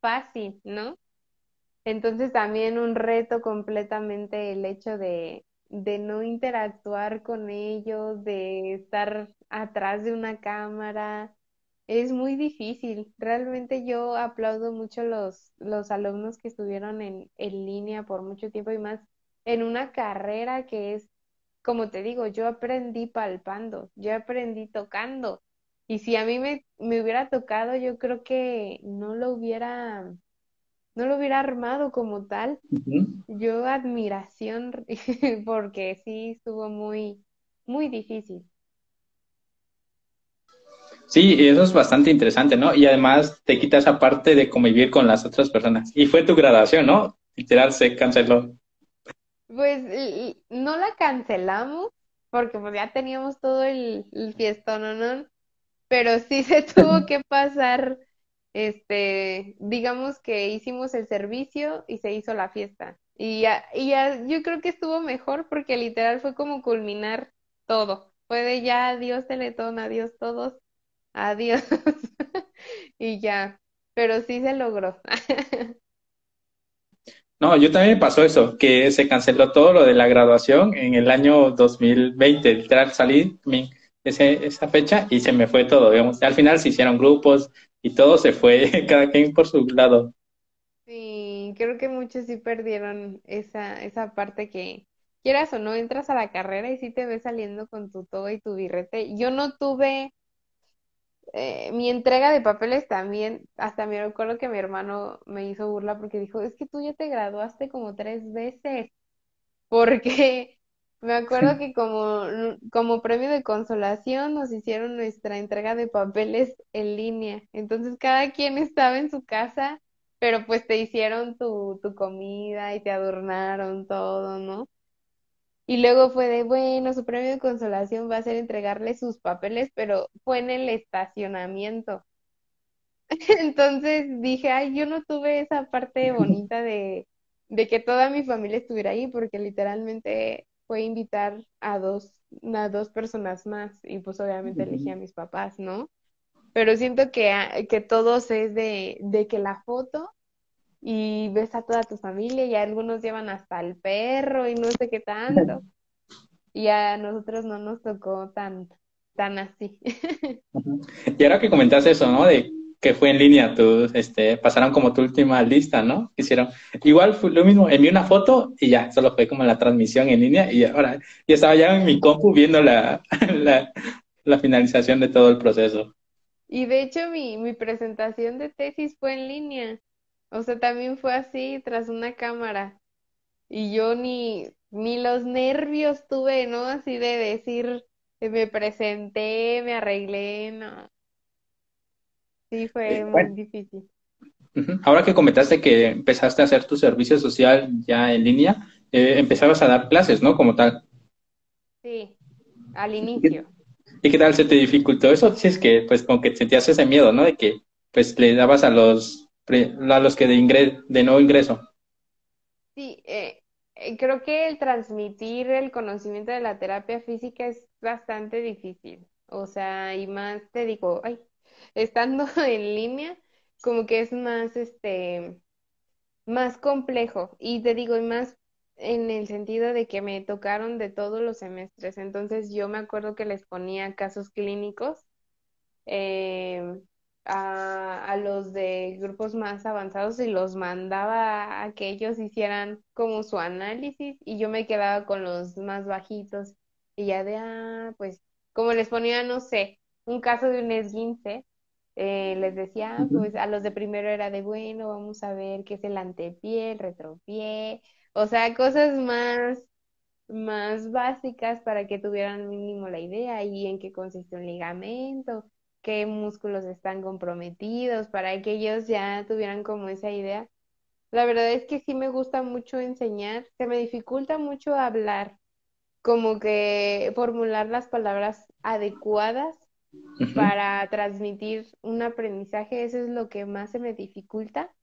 fácil, ¿no? Entonces también un reto completamente el hecho de, de no interactuar con ellos, de estar atrás de una cámara, es muy difícil. Realmente yo aplaudo mucho los, los alumnos que estuvieron en, en línea por mucho tiempo y más en una carrera que es, como te digo, yo aprendí palpando, yo aprendí tocando. Y si a mí me, me hubiera tocado, yo creo que no lo hubiera, no lo hubiera armado como tal. Yo admiración, porque sí estuvo muy, muy difícil. Sí, eso es bastante interesante, ¿no? Y además te quita esa parte de convivir con las otras personas. Y fue tu graduación, ¿no? Literal se canceló. Pues no la cancelamos porque pues ya teníamos todo el, el fiestón, ¿no? Pero sí se tuvo que pasar, este, digamos que hicimos el servicio y se hizo la fiesta. Y ya, y ya yo creo que estuvo mejor porque literal fue como culminar todo. Fue de ya adiós Teletón, adiós todos adiós. y ya, pero sí se logró. No, yo también me pasó eso, que se canceló todo lo de la graduación en el año 2020. Literal, salí ese, esa fecha y se me fue todo, digamos. Al final se hicieron grupos y todo se fue, cada quien por su lado. Sí, creo que muchos sí perdieron esa, esa parte que, quieras o no, entras a la carrera y sí te ves saliendo con tu todo y tu birrete. Yo no tuve eh, mi entrega de papeles también, hasta me recuerdo que mi hermano me hizo burla porque dijo, es que tú ya te graduaste como tres veces, porque me acuerdo que como, como premio de consolación nos hicieron nuestra entrega de papeles en línea, entonces cada quien estaba en su casa, pero pues te hicieron tu, tu comida y te adornaron todo, ¿no? Y luego fue de, bueno, su premio de consolación va a ser entregarle sus papeles, pero fue en el estacionamiento. Entonces dije, ay, yo no tuve esa parte bonita de, de que toda mi familia estuviera ahí, porque literalmente fue invitar a dos, a dos personas más, y pues obviamente elegí a mis papás, ¿no? Pero siento que, que todos es de, de que la foto y ves a toda tu familia y algunos llevan hasta el perro y no sé qué tanto. Y a nosotros no nos tocó tan, tan así. Y ahora que comentaste eso, ¿no? De que fue en línea, tú, este, pasaron como tu última lista, ¿no? Hicieron, igual fue lo mismo, envié una foto y ya, solo fue como la transmisión en línea y ahora, y estaba ya en mi compu viendo la, la, la finalización de todo el proceso. Y de hecho mi, mi presentación de tesis fue en línea. O sea, también fue así tras una cámara. Y yo ni, ni los nervios tuve, ¿no? Así de decir, me presenté, me arreglé, no. Sí, fue eh, muy difícil. Ahora que comentaste que empezaste a hacer tu servicio social ya en línea, eh, empezabas a dar clases, ¿no? Como tal. Sí, al inicio. ¿Y qué tal se te dificultó eso? Si es que, pues, como que sentías ese miedo, ¿no? De que, pues, le dabas a los a los que de, ingres, de no ingreso. Sí, eh, eh, creo que el transmitir el conocimiento de la terapia física es bastante difícil. O sea, y más te digo, ay, estando en línea, como que es más, este, más complejo. Y te digo, y más en el sentido de que me tocaron de todos los semestres. Entonces yo me acuerdo que les ponía casos clínicos. Eh, a, a, los de grupos más avanzados y los mandaba a que ellos hicieran como su análisis y yo me quedaba con los más bajitos. Y ya de, ah, pues como les ponía, no sé, un caso de un esguince, eh, les decía, ah, pues a los de primero era de, bueno, vamos a ver qué es el antepié, el retropié, o sea, cosas más más básicas para que tuvieran mínimo la idea y en qué consiste un ligamento qué músculos están comprometidos, para que ellos ya tuvieran como esa idea. La verdad es que sí me gusta mucho enseñar, se me dificulta mucho hablar, como que formular las palabras adecuadas para transmitir un aprendizaje, eso es lo que más se me dificulta,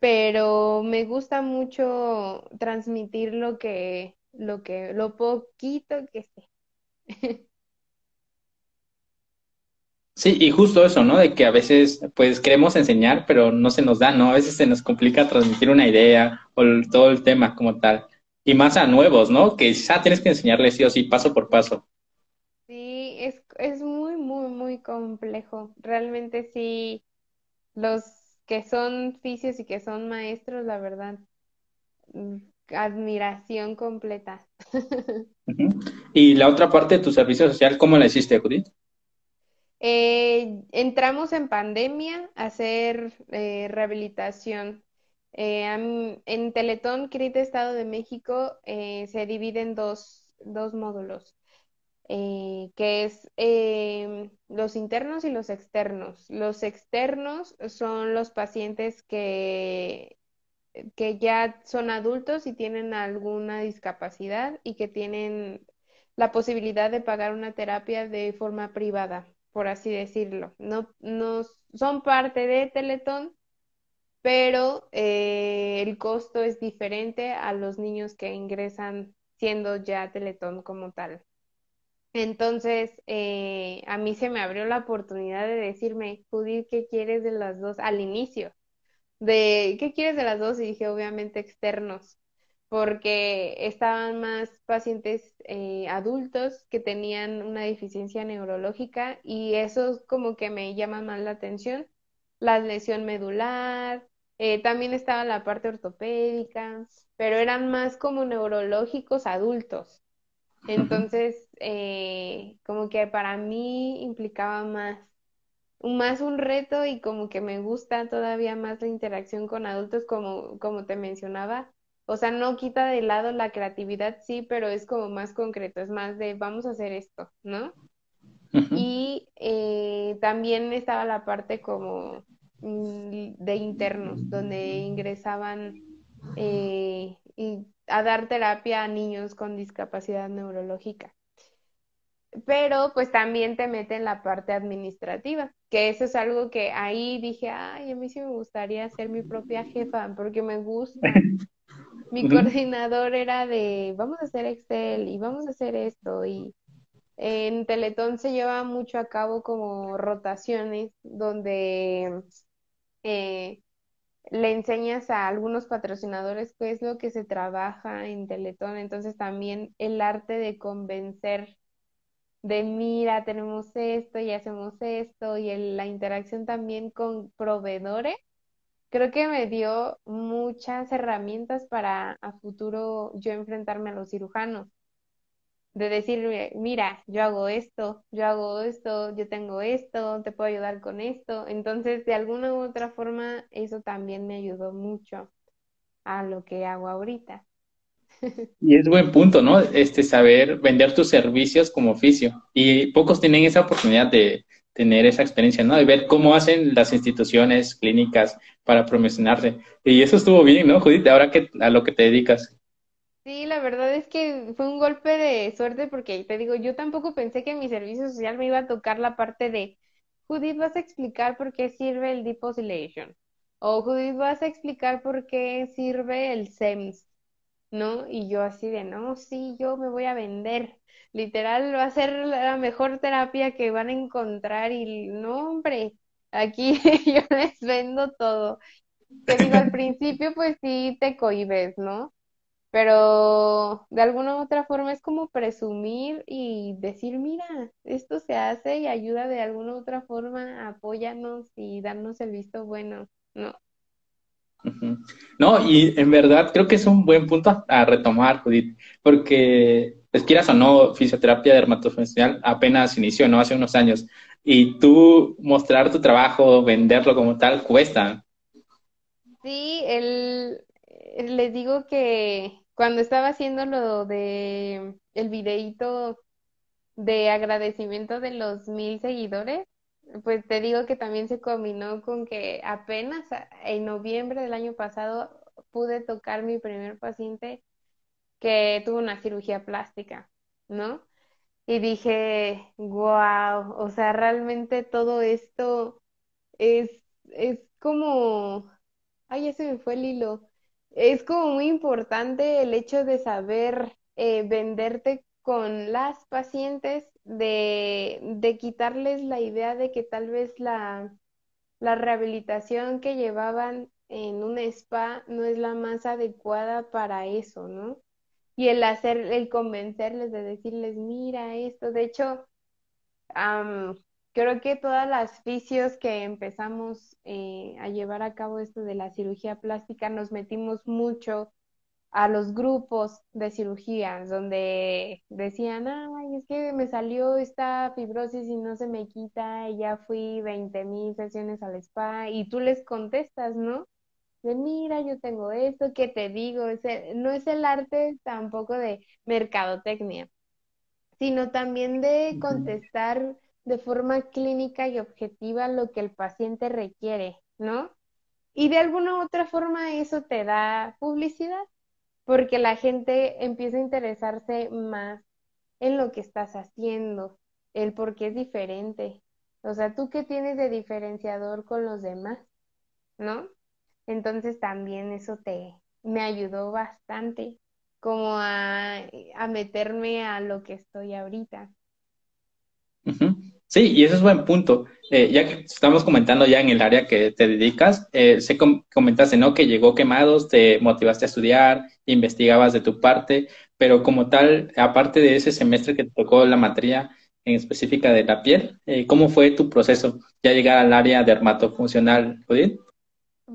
pero me gusta mucho transmitir lo que, lo que, lo poquito que sé. Sí, y justo eso, ¿no? De que a veces, pues, queremos enseñar, pero no se nos da, ¿no? A veces se nos complica transmitir una idea o todo el tema como tal. Y más a nuevos, ¿no? Que ya tienes que enseñarles sí o sí, paso por paso. Sí, es, es muy, muy, muy complejo. Realmente sí, los que son fisios y que son maestros, la verdad, mm, admiración completa. Y la otra parte de tu servicio social, ¿cómo la hiciste, Judith? Eh, entramos en pandemia a hacer eh, rehabilitación. Eh, en Teletón CRIT Estado de México se divide en dos, dos módulos, que es los internos y los externos. Los externos son los pacientes que, que ya son adultos y tienen alguna discapacidad y que tienen la posibilidad de pagar una terapia de forma privada por así decirlo. No, no son parte de Teletón, pero eh, el costo es diferente a los niños que ingresan siendo ya Teletón como tal. Entonces, eh, a mí se me abrió la oportunidad de decirme, Judith, ¿qué quieres de las dos? Al inicio, de, ¿qué quieres de las dos? Y dije, obviamente, externos porque estaban más pacientes eh, adultos que tenían una deficiencia neurológica y eso como que me llama más la atención. La lesión medular, eh, también estaba la parte ortopédica, pero eran más como neurológicos adultos. Entonces, eh, como que para mí implicaba más, más un reto y como que me gusta todavía más la interacción con adultos, como, como te mencionaba o sea, no quita de lado la creatividad, sí, pero es como más concreto, es más de vamos a hacer esto, ¿no? Y eh, también estaba la parte como mm, de internos, donde ingresaban eh, a dar terapia a niños con discapacidad neurológica. Pero pues también te mete en la parte administrativa, que eso es algo que ahí dije, ay, a mí sí me gustaría ser mi propia jefa, porque me gusta. mi coordinador era de, vamos a hacer Excel y vamos a hacer esto. Y en Teletón se lleva mucho a cabo como rotaciones donde eh, le enseñas a algunos patrocinadores qué es lo que se trabaja en Teletón. Entonces también el arte de convencer de mira, tenemos esto y hacemos esto y la interacción también con proveedores creo que me dio muchas herramientas para a futuro yo enfrentarme a los cirujanos. De decirme, mira, yo hago esto, yo hago esto, yo tengo esto, te puedo ayudar con esto. Entonces, de alguna u otra forma, eso también me ayudó mucho a lo que hago ahorita. Y es buen punto, ¿no? Este saber vender tus servicios como oficio. Y pocos tienen esa oportunidad de, tener esa experiencia, ¿no? De ver cómo hacen las instituciones clínicas para promocionarse. Y eso estuvo bien, ¿no, Judith? Ahora que a lo que te dedicas. Sí, la verdad es que fue un golpe de suerte porque te digo, yo tampoco pensé que mi servicio social me iba a tocar la parte de Judith, vas a explicar por qué sirve el Deep Oscillation. O Judith, vas a explicar por qué sirve el SEMS. ¿No? Y yo así de, no, sí, yo me voy a vender literal va a ser la mejor terapia que van a encontrar y no, hombre, aquí yo les vendo todo. Te digo, al principio pues sí te cohibes, ¿no? Pero de alguna u otra forma es como presumir y decir, mira, esto se hace y ayuda de alguna u otra forma, apóyanos y darnos el visto bueno, ¿no? No, y en verdad creo que es un buen punto a retomar, Judith, porque pues quieras o no, fisioterapia dermatofuncional apenas inició, ¿no? Hace unos años. Y tú mostrar tu trabajo, venderlo como tal, cuesta. Sí, el, les digo que cuando estaba haciendo lo de el videíto de agradecimiento de los mil seguidores, pues te digo que también se combinó con que apenas en noviembre del año pasado pude tocar mi primer paciente que tuvo una cirugía plástica, ¿no? Y dije, wow, o sea, realmente todo esto es, es como, ay, ya se me fue el hilo, es como muy importante el hecho de saber eh, venderte con las pacientes de, quitarles la idea de que tal vez la, la rehabilitación que llevaban en un spa no es la más adecuada para eso, ¿no? Y el hacer, el convencerles de decirles, mira esto, de hecho, creo que todas las fisios que empezamos eh, a llevar a cabo esto de la cirugía plástica nos metimos mucho a los grupos de cirugías donde decían, ay, es que me salió esta fibrosis y no se me quita, y ya fui 20 mil sesiones al spa, y tú les contestas, ¿no? De mira, yo tengo esto, ¿qué te digo? no es el arte tampoco de mercadotecnia, sino también de contestar de forma clínica y objetiva lo que el paciente requiere, ¿no? Y de alguna u otra forma eso te da publicidad porque la gente empieza a interesarse más en lo que estás haciendo, el por qué es diferente. O sea, tú qué tienes de diferenciador con los demás, ¿no? Entonces también eso te me ayudó bastante como a, meterme a lo que estoy ahorita. Sí, y ese es buen punto. Eh, ya que estamos comentando ya en el área que te dedicas, eh, sé comentaste, ¿no? Que llegó quemados, te motivaste a estudiar, investigabas de tu parte, pero como tal, aparte de ese semestre que te tocó la materia en específica de la piel, eh, ¿cómo fue tu proceso ya llegar al área dermatofuncional, Judith?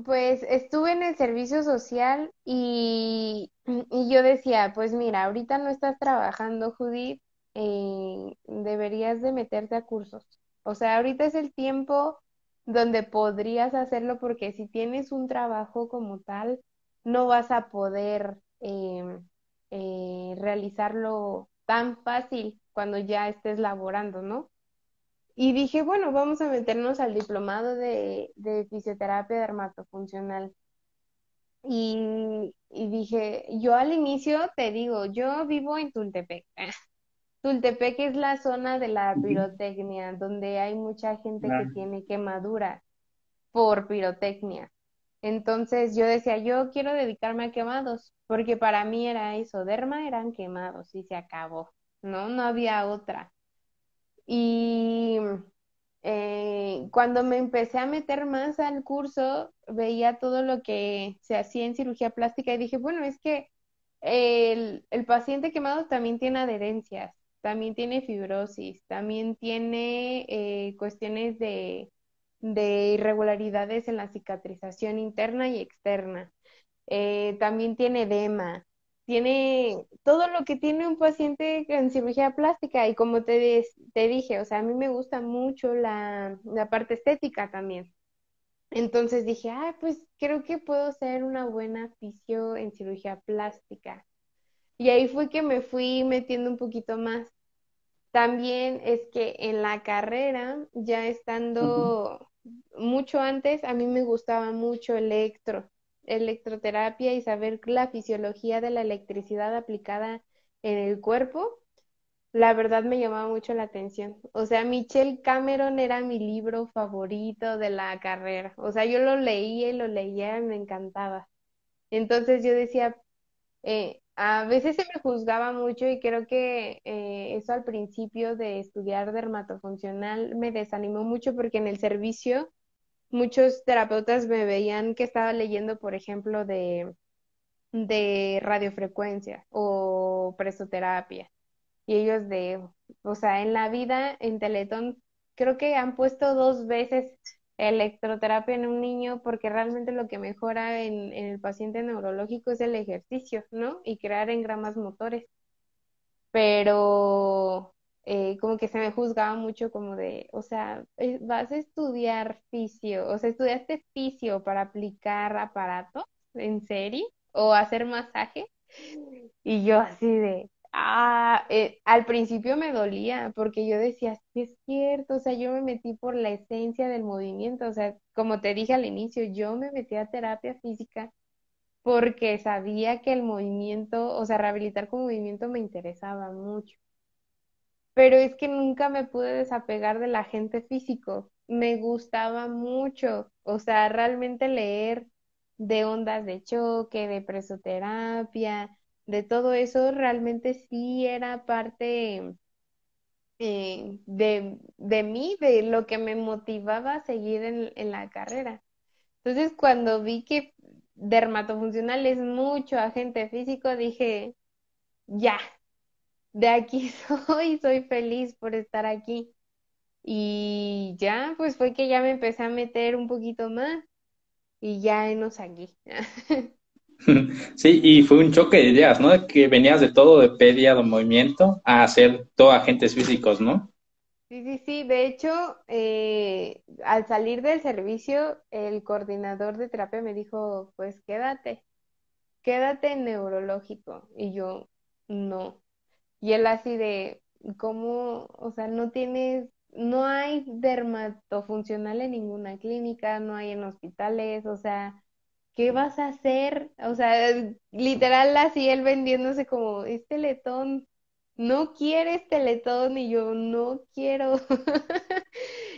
Pues estuve en el servicio social y, y yo decía, pues mira, ahorita no estás trabajando, Judith, eh, deberías de meterte a cursos. O sea, ahorita es el tiempo donde podrías hacerlo porque si tienes un trabajo como tal, no vas a poder em, eh, realizarlo tan fácil cuando ya estés laborando, ¿no? Y dije, bueno, vamos a meternos al diplomado de, fisioterapia dermatofuncional. Y, y dije, yo al inicio te digo, yo vivo en Tultepec. Tultepec es la zona de la pirotecnia, donde hay mucha gente que tiene quemadura por pirotecnia. Entonces yo decía, yo quiero dedicarme a quemados, porque para mí era eso, derma eran quemados y se acabó, ¿no? No había otra. Y eh, cuando me empecé a meter más al curso, veía todo lo que se hacía en cirugía plástica y dije, bueno, es que el, el paciente quemado también tiene adherencias también tiene fibrosis, también tiene eh, cuestiones de, irregularidades en la cicatrización interna y externa, eh, también tiene edema, tiene todo lo que tiene un paciente en cirugía plástica y como te, dije, o sea, a mí me gusta mucho la, la parte estética también. Entonces dije, ah, pues creo que puedo ser una buena fisio en cirugía plástica. Y ahí fue que me fui metiendo un poquito más. También es que en la carrera, ya estando mucho antes, a mí me gustaba mucho electro, electroterapia y saber la fisiología de la electricidad aplicada en el cuerpo. La verdad me llamaba mucho la atención. O sea, Michelle Cameron era mi libro favorito de la carrera. O sea, yo lo leía y lo leía y me encantaba. Entonces yo decía, eh, a veces se me juzgaba mucho y creo que eh, eso al principio de estudiar dermatofuncional me desanimó mucho porque en el servicio muchos terapeutas me veían que estaba leyendo, por ejemplo, de, de radiofrecuencia o presoterapia. Y ellos de, o sea, en la vida, en Teletón, creo que han puesto dos veces electroterapia en un niño porque realmente lo que mejora en, el paciente neurológico es el ejercicio, ¿no? Y crear engramas motores. Pero eh, como que se me juzgaba mucho como de, o sea, eh, vas a estudiar fisio, o sea, estudiaste fisio para aplicar aparatos, ¿en serie? ¿O hacer masaje? Y yo así de, Ah, eh, al principio me dolía porque yo decía, sí es cierto, o sea, yo me metí por la esencia del movimiento, o sea, como te dije al inicio, yo me metí a terapia física porque sabía que el movimiento, o sea, rehabilitar con movimiento me interesaba mucho. Pero es que nunca me pude desapegar del agente físico, me gustaba mucho, o sea, realmente leer de ondas de choque, de presoterapia, de todo eso realmente sí era parte eh, de, de mí, de lo que me motivaba a seguir en, en la carrera. Entonces, cuando vi que dermatofuncional es mucho agente físico, dije, ya, de aquí soy, soy feliz por estar aquí. Y ya, pues fue que ya me empecé a meter un poquito más y ya enos aquí. Sí, y fue un choque de ideas, ¿no? Que venías de todo, de pedia, de movimiento, a hacer todo agentes físicos, ¿no? Sí, sí, sí. De hecho, eh, al salir del servicio, el coordinador de terapia me dijo, pues quédate, quédate en neurológico. Y yo, no. Y él así de, ¿cómo? O sea, no tienes, no hay dermatofuncional en ninguna clínica, no hay en hospitales, o sea, ¿qué vas a hacer? O sea, literal así él vendiéndose como, este letón, no quieres teletón y yo no quiero.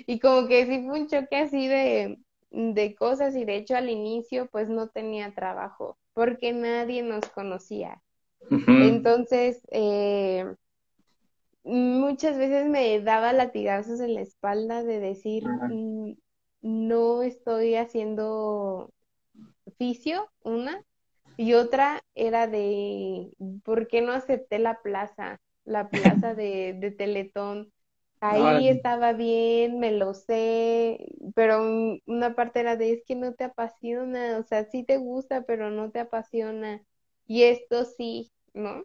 y como que sí fue un choque así de, de cosas y de hecho al inicio pues no tenía trabajo porque nadie nos conocía. Entonces, eh, muchas veces me daba latigazos en la espalda de decir, mm, no estoy haciendo oficio, una, y otra era de, ¿por qué no acepté la plaza? La plaza de, de Teletón. Ahí estaba bien, me lo sé, pero una parte era de, es que no te apasiona, o sea, sí te gusta, pero no te apasiona. Y esto sí, ¿no?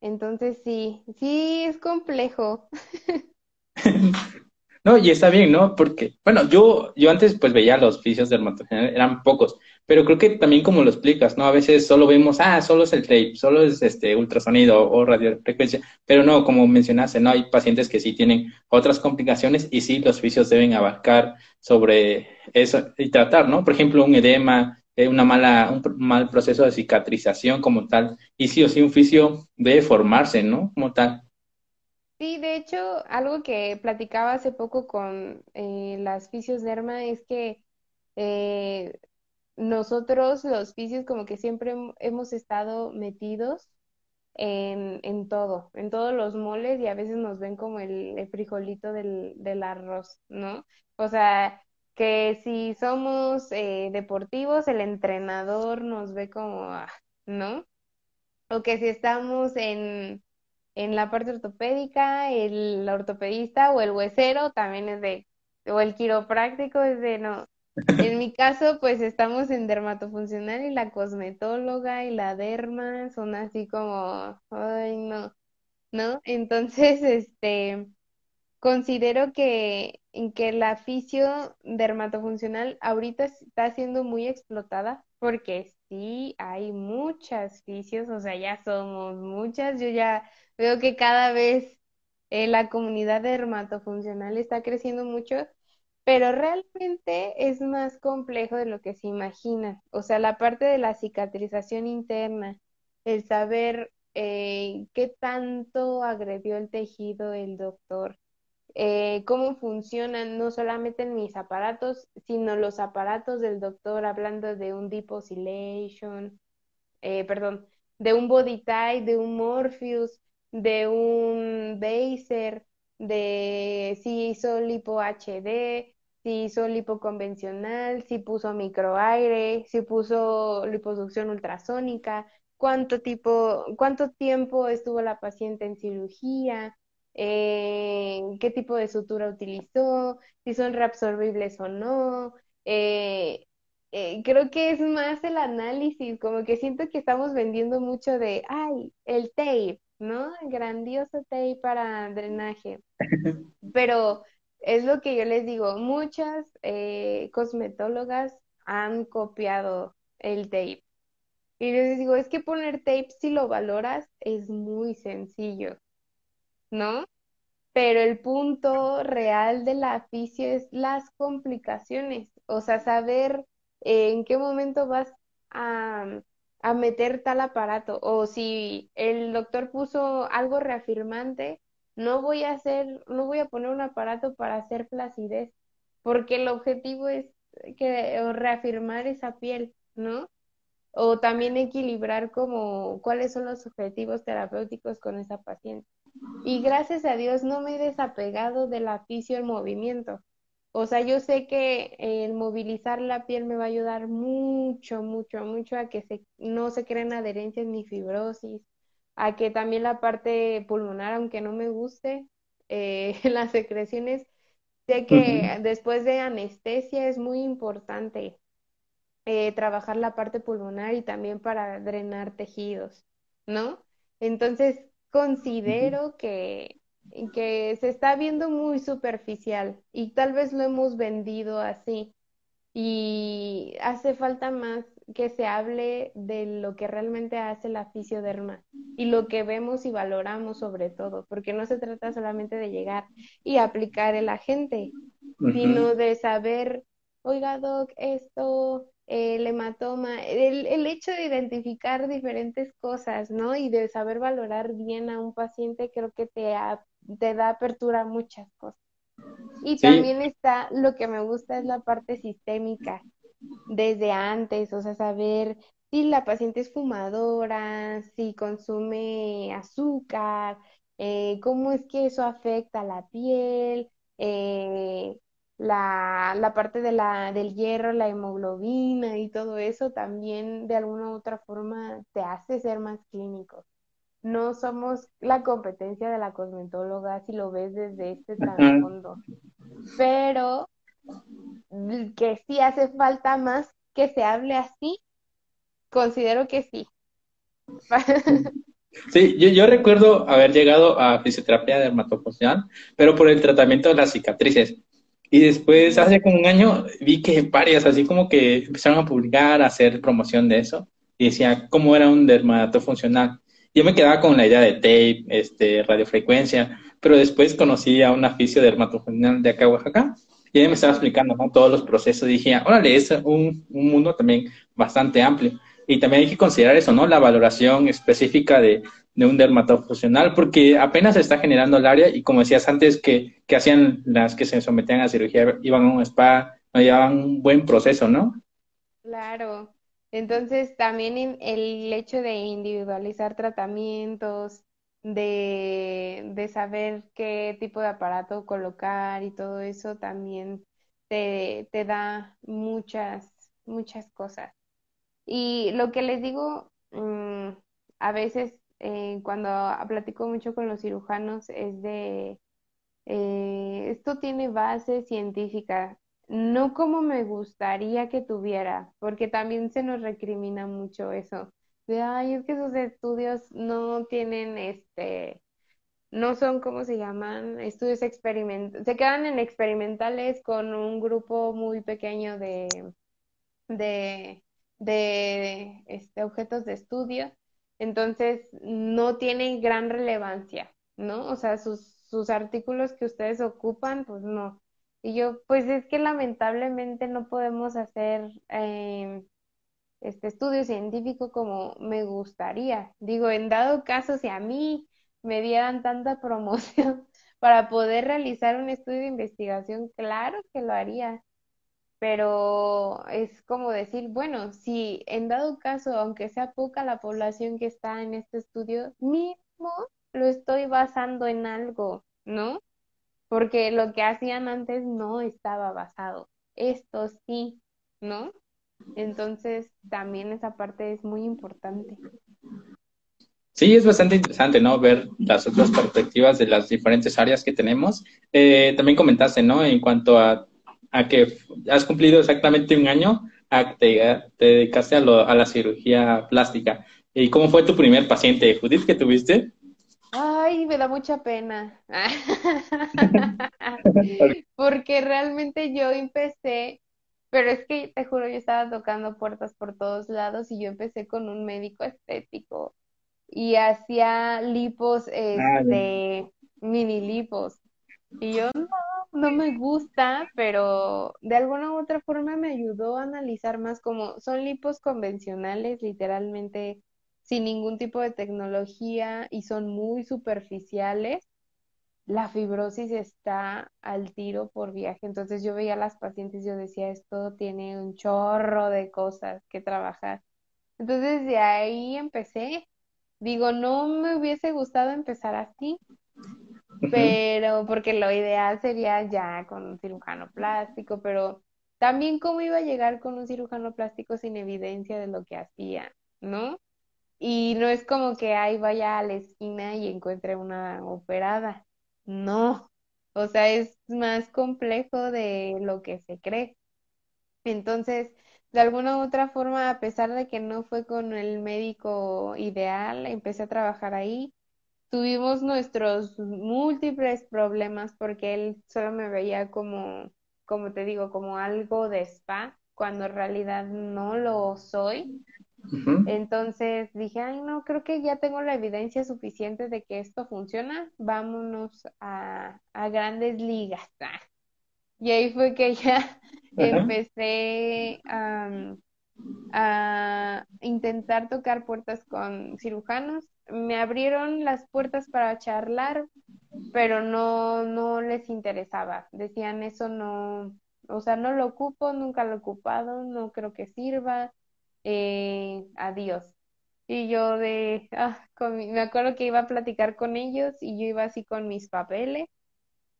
Entonces sí, sí es complejo. No, y está bien, ¿no? Porque, bueno, yo, yo antes pues veía los oficios dermatológicos, eran pocos, pero creo que también como lo explicas, ¿no? A veces solo vemos, ah, solo es el tape, solo es este ultrasonido o radiofrecuencia, pero no, como mencionaste, ¿no? Hay pacientes que sí tienen otras complicaciones y sí los oficios deben abarcar sobre eso y tratar, ¿no? Por ejemplo, un edema, eh, una mala, un mal proceso de cicatrización como tal, y sí o sí un oficio debe formarse, ¿no? Como tal. Sí, de hecho, algo que platicaba hace poco con eh, las fisios derma es que eh, nosotros los fisios como que siempre hemos estado metidos en, en todo, en todos los moles y a veces nos ven como el, frijolito del, del arroz, ¿no? O sea, que si somos eh, deportivos, el entrenador nos ve como, ah, ¿no? O que si estamos en en la parte ortopédica, el ortopedista o el huesero también es de, o el quiropráctico es de, no. En mi caso, pues estamos en dermatofuncional y la cosmetóloga y la derma son así como, ay, no, ¿no? Entonces, este, considero que, que la fisio dermatofuncional ahorita está siendo muy explotada porque sí, hay muchas fisios, o sea, ya somos muchas, yo ya Veo que cada vez eh, la comunidad dermatofuncional está creciendo mucho, pero realmente es más complejo de lo que se imagina. O sea, la parte de la cicatrización interna, el saber eh, qué tanto agredió el tejido el doctor, eh, cómo funcionan no solamente en mis aparatos, sino los aparatos del doctor, hablando de un deep oscillation, perdón, de un body type, de un Morpheus, de un Baser, de si hizo lipo HD, si hizo lipo convencional, si puso microaire, si puso liposucción ultrasónica, cuánto tipo, cuánto tiempo estuvo la paciente en cirugía, eh, qué tipo de sutura utilizó, si son reabsorbibles o no. Eh, eh, creo que es más el análisis, como que siento que estamos vendiendo mucho de, ay, el tape, ¿no? Grandioso tape para drenaje. Pero es lo que yo les digo, muchas eh, cosmetólogas han copiado el tape. Y les digo, es que poner tape, si lo valoras, es muy sencillo, ¿no? Pero el punto real del aficio es las complicaciones, o sea, saber en qué momento vas a a meter tal aparato o si el doctor puso algo reafirmante, no voy a hacer, no voy a poner un aparato para hacer flacidez, porque el objetivo es que reafirmar esa piel, ¿no? o también equilibrar como cuáles son los objetivos terapéuticos con esa paciente. Y gracias a Dios no me he desapegado del aficio el movimiento. O sea, yo sé que el movilizar la piel me va a ayudar mucho, mucho, mucho a que se, no se creen adherencias ni fibrosis, a que también la parte pulmonar, aunque no me guste, eh, las secreciones, sé que después de anestesia es muy importante eh, trabajar la parte pulmonar y también para drenar tejidos, ¿no? Entonces, considero que, que se está viendo muy superficial y tal vez lo hemos vendido así. Y hace falta más que se hable de lo que realmente hace la fisioderma y lo que vemos y valoramos sobre todo, porque no se trata solamente de llegar y aplicar el agente, sino de saber, oiga, doc, esto el hematoma, el, el, hecho de identificar diferentes cosas, ¿no? Y de saber valorar bien a un paciente, creo que te, te da apertura a muchas cosas. Y también está, lo que me gusta es la parte sistémica, desde antes, o sea, saber si la paciente es fumadora, si consume azúcar, eh, cómo es que eso afecta a la piel, eh, la, la parte de la, del hierro, la hemoglobina y todo eso también de alguna u otra forma te hace ser más clínico. No somos la competencia de la cosmetóloga si lo ves desde este trasfondo, pero que sí hace falta más que se hable así, considero que sí. Sí, yo, yo recuerdo haber llegado a fisioterapia dermatofuncional, pero por el tratamiento de las cicatrices. Y después, hace como un año, vi que varias, así como que empezaron a publicar, a hacer promoción de eso, y decía cómo era un dermatofuncional. Yo me quedaba con la idea de tape, este, radiofrecuencia, pero después conocí a un aficio dermatofuncional de acá, Oaxaca, y ella me estaba explicando todos los procesos. Y dije, órale, es un, un mundo también bastante amplio. Y también hay que considerar eso, ¿no? La valoración específica de, de un dermatofuncional, porque apenas se está generando el área y como decías antes, que, que hacían las que se sometían a cirugía, iban a un spa, no llevaban un buen proceso, ¿no? Claro. Entonces, también el hecho de individualizar tratamientos, de, de saber qué tipo de aparato colocar y todo eso también te, te da muchas, muchas cosas. Y lo que les digo, mm, a veces eh, cuando platico mucho con los cirujanos es de, eh, esto tiene base científica, no como me gustaría que tuviera, porque también se nos recrimina mucho eso, de, ay, es que esos estudios no tienen, este, no son, ¿cómo se llaman? Estudios experimentales, se quedan en experimentales con un grupo muy pequeño de, de, de este, objetos de estudio entonces no tienen gran relevancia, ¿no? O sea, sus, sus artículos que ustedes ocupan, pues no. Y yo, pues es que lamentablemente no podemos hacer eh, este estudio científico como me gustaría. Digo, en dado caso, si a mí me dieran tanta promoción para poder realizar un estudio de investigación, claro que lo haría pero es como decir, bueno, si en dado caso, aunque sea poca la población que está en este estudio, mismo lo estoy basando en algo, ¿no? Porque lo que hacían antes no estaba basado. Esto sí, ¿no? Entonces, también esa parte es muy importante. Sí, es bastante interesante, ¿no? Ver las otras perspectivas de las diferentes áreas que tenemos. Eh, también comentaste, ¿no? En cuanto a a que has cumplido exactamente un año a que te, dedicaste a, a, la cirugía plástica. ¿Y cómo fue tu primer paciente, Judith, que tuviste? Ay, me da mucha pena. Porque realmente yo empecé, pero es que te juro, yo estaba tocando puertas por todos lados y yo empecé con un médico estético y hacía lipos, ah, este, mini lipos. Y yo, no, no me gusta, pero de alguna u otra forma me ayudó a analizar más como son lipos convencionales, literalmente sin ningún tipo de tecnología y son muy superficiales. La fibrosis está al tiro por viaje. Entonces yo veía a las pacientes y yo decía, esto tiene un chorro de cosas que trabajar. Entonces de ahí empecé. Digo, no me hubiese gustado empezar así, pero porque lo ideal sería ya con un cirujano plástico, pero también cómo iba a llegar con un cirujano plástico sin evidencia de lo que hacía, ¿no? Y no es como que ahí vaya a la esquina y encuentre una operada. No. O sea, es más complejo de lo que se cree. Entonces, de alguna u otra forma, a pesar de que no fue con el médico ideal, empecé a trabajar ahí. Tuvimos nuestros múltiples problemas porque él solo me veía como, como te digo, como algo de spa, cuando en realidad no lo soy. Entonces dije, ay, no, creo que ya tengo la evidencia suficiente de que esto funciona, vámonos a, grandes ligas. Y ahí fue que ya empecé a intentar tocar puertas con cirujanos. Me abrieron las puertas para charlar, pero no, no les interesaba. Decían, eso no, o sea, no lo ocupo, nunca lo he ocupado, no creo que sirva eh, adiós. Y yo de, ah, me acuerdo que iba a platicar con ellos y yo iba así con mis papeles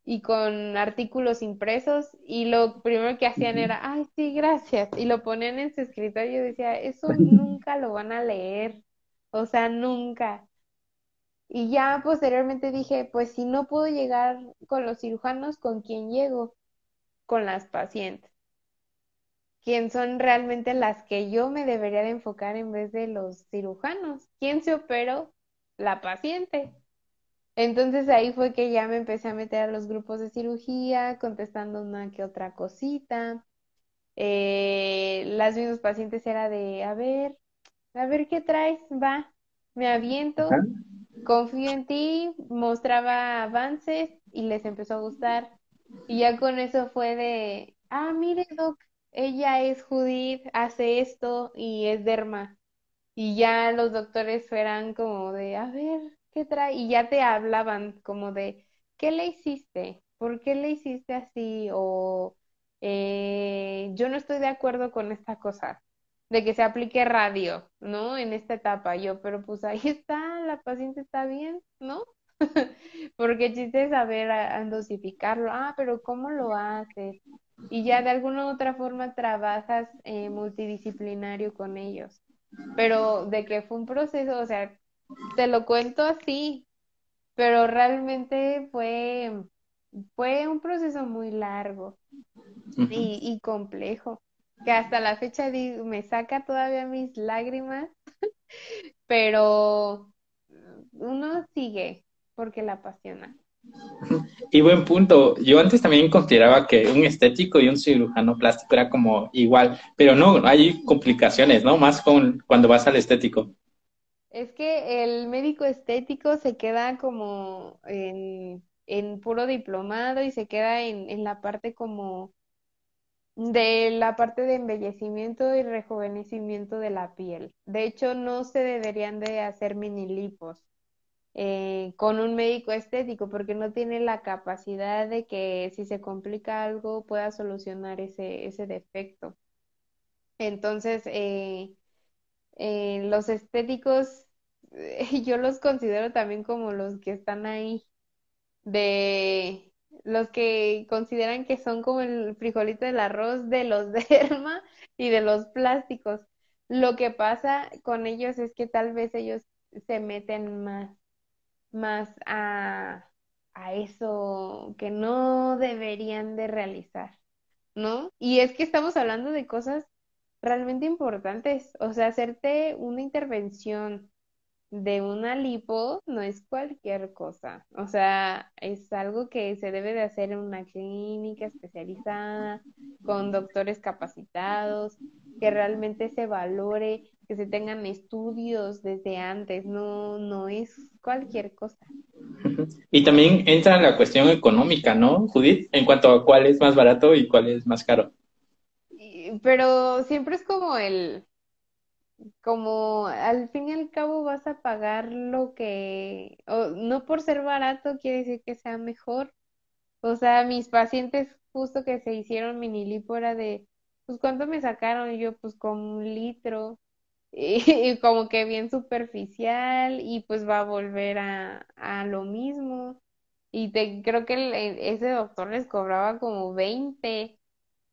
y con artículos impresos y lo primero que hacían era, ay, sí, gracias. Y lo ponían en su escritorio y yo decía, eso nunca lo van a leer, o sea, nunca. Y ya posteriormente dije, pues si no puedo llegar con los cirujanos, ¿con quién llego? Con las pacientes. ¿Quién son realmente las que yo me debería de enfocar en vez de los cirujanos. ¿Quién se operó? La paciente. Entonces ahí fue que ya me empecé a meter a los grupos de cirugía, contestando una que otra cosita. Eh, las mismas pacientes era de, a ver, a ver qué traes, va, me aviento, confío en ti, mostraba avances y les empezó a gustar. Y ya con eso fue de, ah, mire, doc, ella es Judith, hace esto y es derma. Y ya los doctores fueran como de, a ver, ¿qué trae? Y ya te hablaban como de, ¿qué le hiciste? ¿Por qué le hiciste así? O eh, yo no estoy de acuerdo con esta cosa, de que se aplique radio, ¿no? En esta etapa. Yo, pero pues ahí está, la paciente está bien, ¿no? Porque el chiste es saber a, dosificarlo. Ah, pero ¿cómo lo haces? y ya de alguna u otra forma trabajas eh, multidisciplinario con ellos. Pero de que fue un proceso, o sea, te lo cuento así, pero realmente fue, fue un proceso muy largo y, y complejo, que hasta la fecha me saca todavía mis lágrimas, pero uno sigue porque la apasiona. Y buen punto. Yo antes también consideraba que un estético y un cirujano plástico era como igual, pero no, hay complicaciones, ¿no? Más con cuando vas al estético. Es que el médico estético se queda como en, puro diplomado y se queda en, en la parte como de la parte de embellecimiento y rejuvenecimiento de la piel. De hecho, no se deberían de hacer mini lipos eh, con un médico estético porque no tiene la capacidad de que si se complica algo pueda solucionar ese, ese defecto. Entonces, eh, eh, los estéticos, yo los considero también como los que están ahí, de los que consideran que son como el frijolito del arroz de los derma y de los plásticos. Lo que pasa con ellos es que tal vez ellos se meten más más a, eso que no deberían de realizar, ¿no? Y es que estamos hablando de cosas realmente importantes, o sea, hacerte una intervención de una lipo no es cualquier cosa, o sea, es algo que se debe de hacer en una clínica especializada, con doctores capacitados, que realmente se valore, que se tengan estudios desde antes, no, no es cualquier cosa. Y también entra la cuestión económica, ¿no, Judith? En cuanto a cuál es más barato y cuál es más caro. Pero siempre es como el, como al fin y al cabo vas a pagar lo que, no por ser barato quiere decir que sea mejor. O sea, mis pacientes justo que se hicieron mini lipo era de, pues ¿cuánto me sacaron? Y yo, pues con un litro. y, como que bien superficial y pues va a volver a, a lo mismo. Y te, creo que ese doctor les cobraba como 20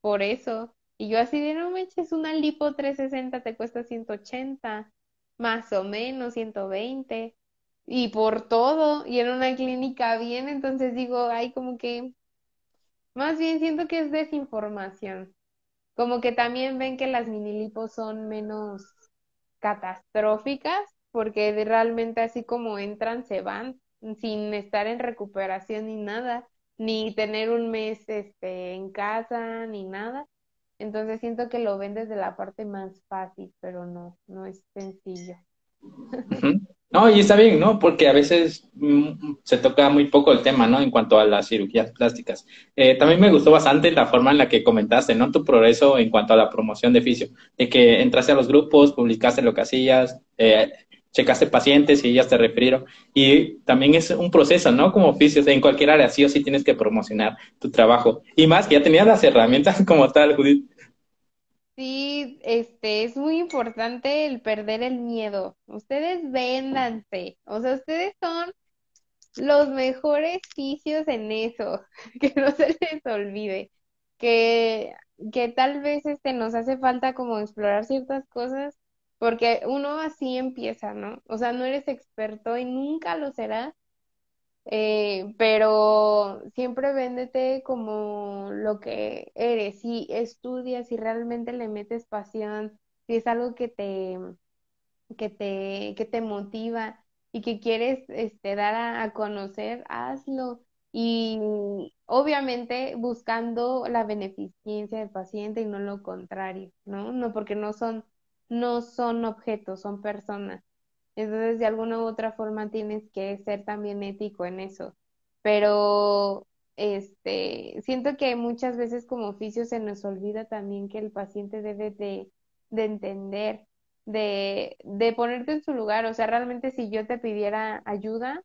por eso. Y yo así de, no me eches una lipo 360 te cuesta 180, más o menos 120. Y por todo, y en una clínica bien, entonces digo, ay, como que, más bien siento que es desinformación. Como que también ven que las mini lipos son menos catastróficas, porque realmente así como entran, se van sin estar en recuperación ni nada, ni tener un mes este, en casa, ni nada. Entonces siento que lo ven desde la parte más fácil, pero no, no es sencillo. No, y está bien, ¿no? Porque a veces mm, se toca muy poco el tema, ¿no? En cuanto a las cirugías plásticas. Eh, también me gustó bastante la forma en la que comentaste, ¿no? Tu progreso en cuanto a la promoción de fisio, de que entraste a los grupos, publicaste lo que hacías, eh, checaste pacientes y ellas te refirieron. Y también es un proceso, ¿no? Como oficios, en cualquier área, sí o sí tienes que promocionar tu trabajo. Y más que ya tenías las herramientas como tal, Judith. Sí, este, es muy importante el perder el miedo. Ustedes véndanse, o sea, ustedes son los mejores fisios en eso, que no se les olvide, que, que tal vez este nos hace falta como explorar ciertas cosas, porque uno así empieza, ¿no? O sea, no eres experto y nunca lo serás, eh, pero siempre véndete como lo que eres, si estudias, si realmente le metes pasión, si es algo que te, que te, que te motiva y que quieres este, dar a, a conocer, hazlo. Y obviamente buscando la beneficencia del paciente y no lo contrario, ¿no? No porque no son, no son objetos, son personas. Entonces, de alguna u otra forma tienes que ser también ético en eso. Pero este, siento que muchas veces como oficio se nos olvida también que el paciente debe de, de entender, de, de ponerte en su lugar. O sea, realmente si yo te pidiera ayuda,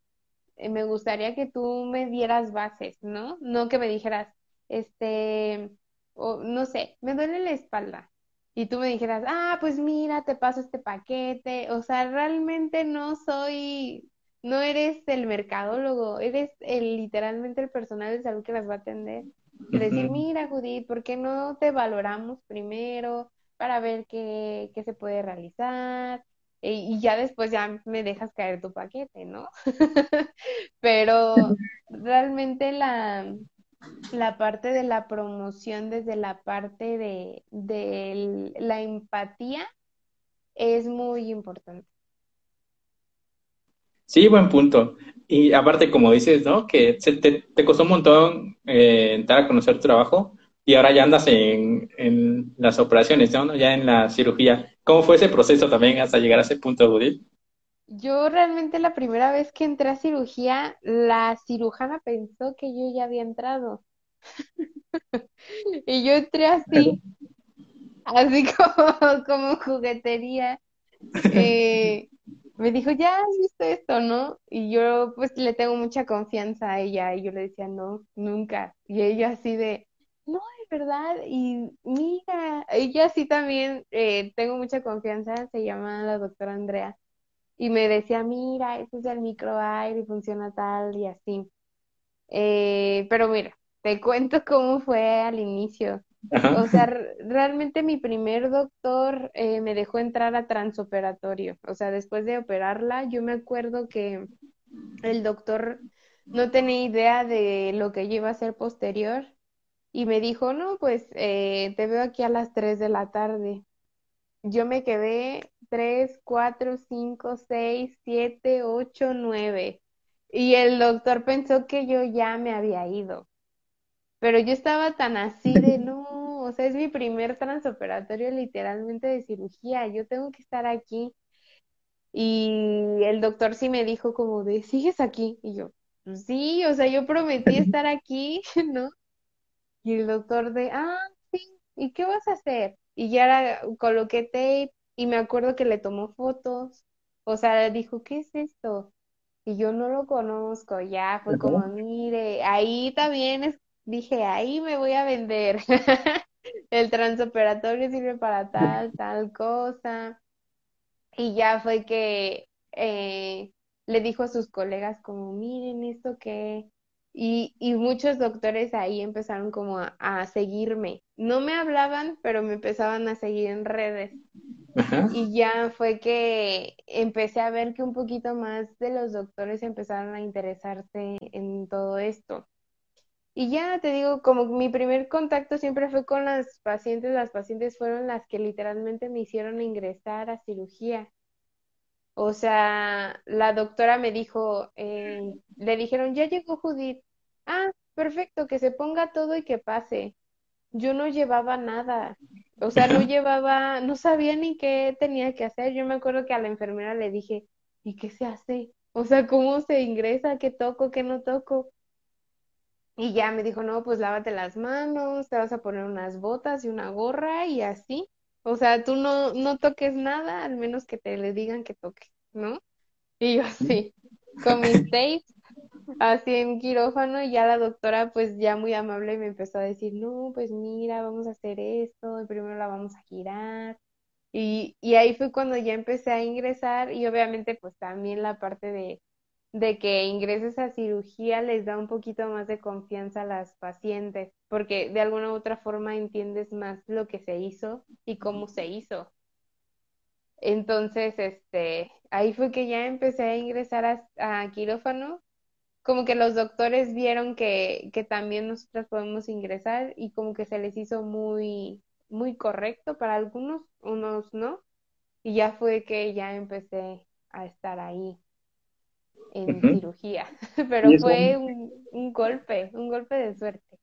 eh, me gustaría que tú me dieras bases, ¿no? No que me dijeras, este, o, no sé, me duele la espalda y tú me dijeras, ah, pues mira, te paso este paquete, o sea, realmente no soy, no eres el mercadólogo, eres el, literalmente el personal de salud que las va a atender. Y decir, mira, Judith, ¿por qué no te valoramos primero para ver qué, qué se puede realizar? E, y ya después ya me dejas caer tu paquete, ¿no? Pero realmente la, la parte de la promoción desde la parte de, de la empatía es muy importante. Sí, buen punto. Y aparte, como dices, ¿no? Que te, te, costó un montón eh, entrar a conocer tu trabajo y ahora ya andas en, en las operaciones, ¿no? Ya en la cirugía. ¿Cómo fue ese proceso también hasta llegar a ese punto, Judith? Yo realmente la primera vez que entré a cirugía, la cirujana pensó que yo ya había entrado. Y yo entré así, así como, como juguetería. Eh, me dijo, ya has visto esto, ¿no? Y yo pues le tengo mucha confianza a ella y yo le decía, no, nunca. Y ella así de, no, es verdad. Y mira, ella sí también eh, tengo mucha confianza, se llama la doctora Andrea y me decía, mira, este es el microaire y funciona tal y así. Eh, pero mira, te cuento cómo fue al inicio. O sea, realmente mi primer doctor eh, me dejó entrar a transoperatorio. O sea, después de operarla, yo me acuerdo que el doctor no tenía idea de lo que yo iba a hacer posterior y me dijo, no, pues eh, te veo aquí a las 3 de la tarde. Yo me quedé 3, 4, 5, 6, 7, 8, 9. Y el doctor pensó que yo ya me había ido. Pero yo estaba tan así de no, o sea, es mi primer transoperatorio literalmente de cirugía, yo tengo que estar aquí. Y el doctor sí me dijo como de, ¿sigues aquí? Y yo, pues sí, o sea, yo prometí estar aquí, ¿no? Y el doctor de, ah, sí, ¿y qué vas a hacer? Y ya coloqué tape y me acuerdo que le tomó fotos, o sea, dijo, ¿qué es esto? Y yo no lo conozco, ya fue como, mire, ahí también es, dije, ahí me voy a vender. El transoperatorio sirve para tal, tal cosa. Y ya fue que eh, le dijo a sus colegas como, miren esto que... Y, y muchos doctores ahí empezaron como a, a seguirme. No me hablaban, pero me empezaban a seguir en redes. Ajá. Y ya fue que empecé a ver que un poquito más de los doctores empezaron a interesarse en todo esto. Y ya te digo, como mi primer contacto siempre fue con las pacientes, las pacientes fueron las que literalmente me hicieron ingresar a cirugía. O sea, la doctora me dijo, eh, le dijeron, ya llegó Judith. Ah, perfecto, que se ponga todo y que pase. Yo no llevaba nada. O sea, no llevaba, no sabía ni qué tenía que hacer. Yo me acuerdo que a la enfermera le dije, ¿y qué se hace? O sea, ¿cómo se ingresa? ¿Qué toco? ¿Qué no toco? Y ya me dijo, no, pues lávate las manos, te vas a poner unas botas y una gorra y así. O sea, tú no, no toques nada, al menos que te le digan que toque, ¿no? Y yo así, con mis tapes, así en quirófano, y ya la doctora, pues ya muy amable, me empezó a decir, no, pues mira, vamos a hacer esto, y primero la vamos a girar. Y, y ahí fue cuando ya empecé a ingresar, y obviamente, pues también la parte de de que ingreses a cirugía les da un poquito más de confianza a las pacientes, porque de alguna u otra forma entiendes más lo que se hizo y cómo se hizo. Entonces, este, ahí fue que ya empecé a ingresar a, a quirófano, como que los doctores vieron que, que también nosotras podemos ingresar y como que se les hizo muy, muy correcto para algunos, unos no, y ya fue que ya empecé a estar ahí en cirugía, pero fue un, un golpe, un golpe de suerte.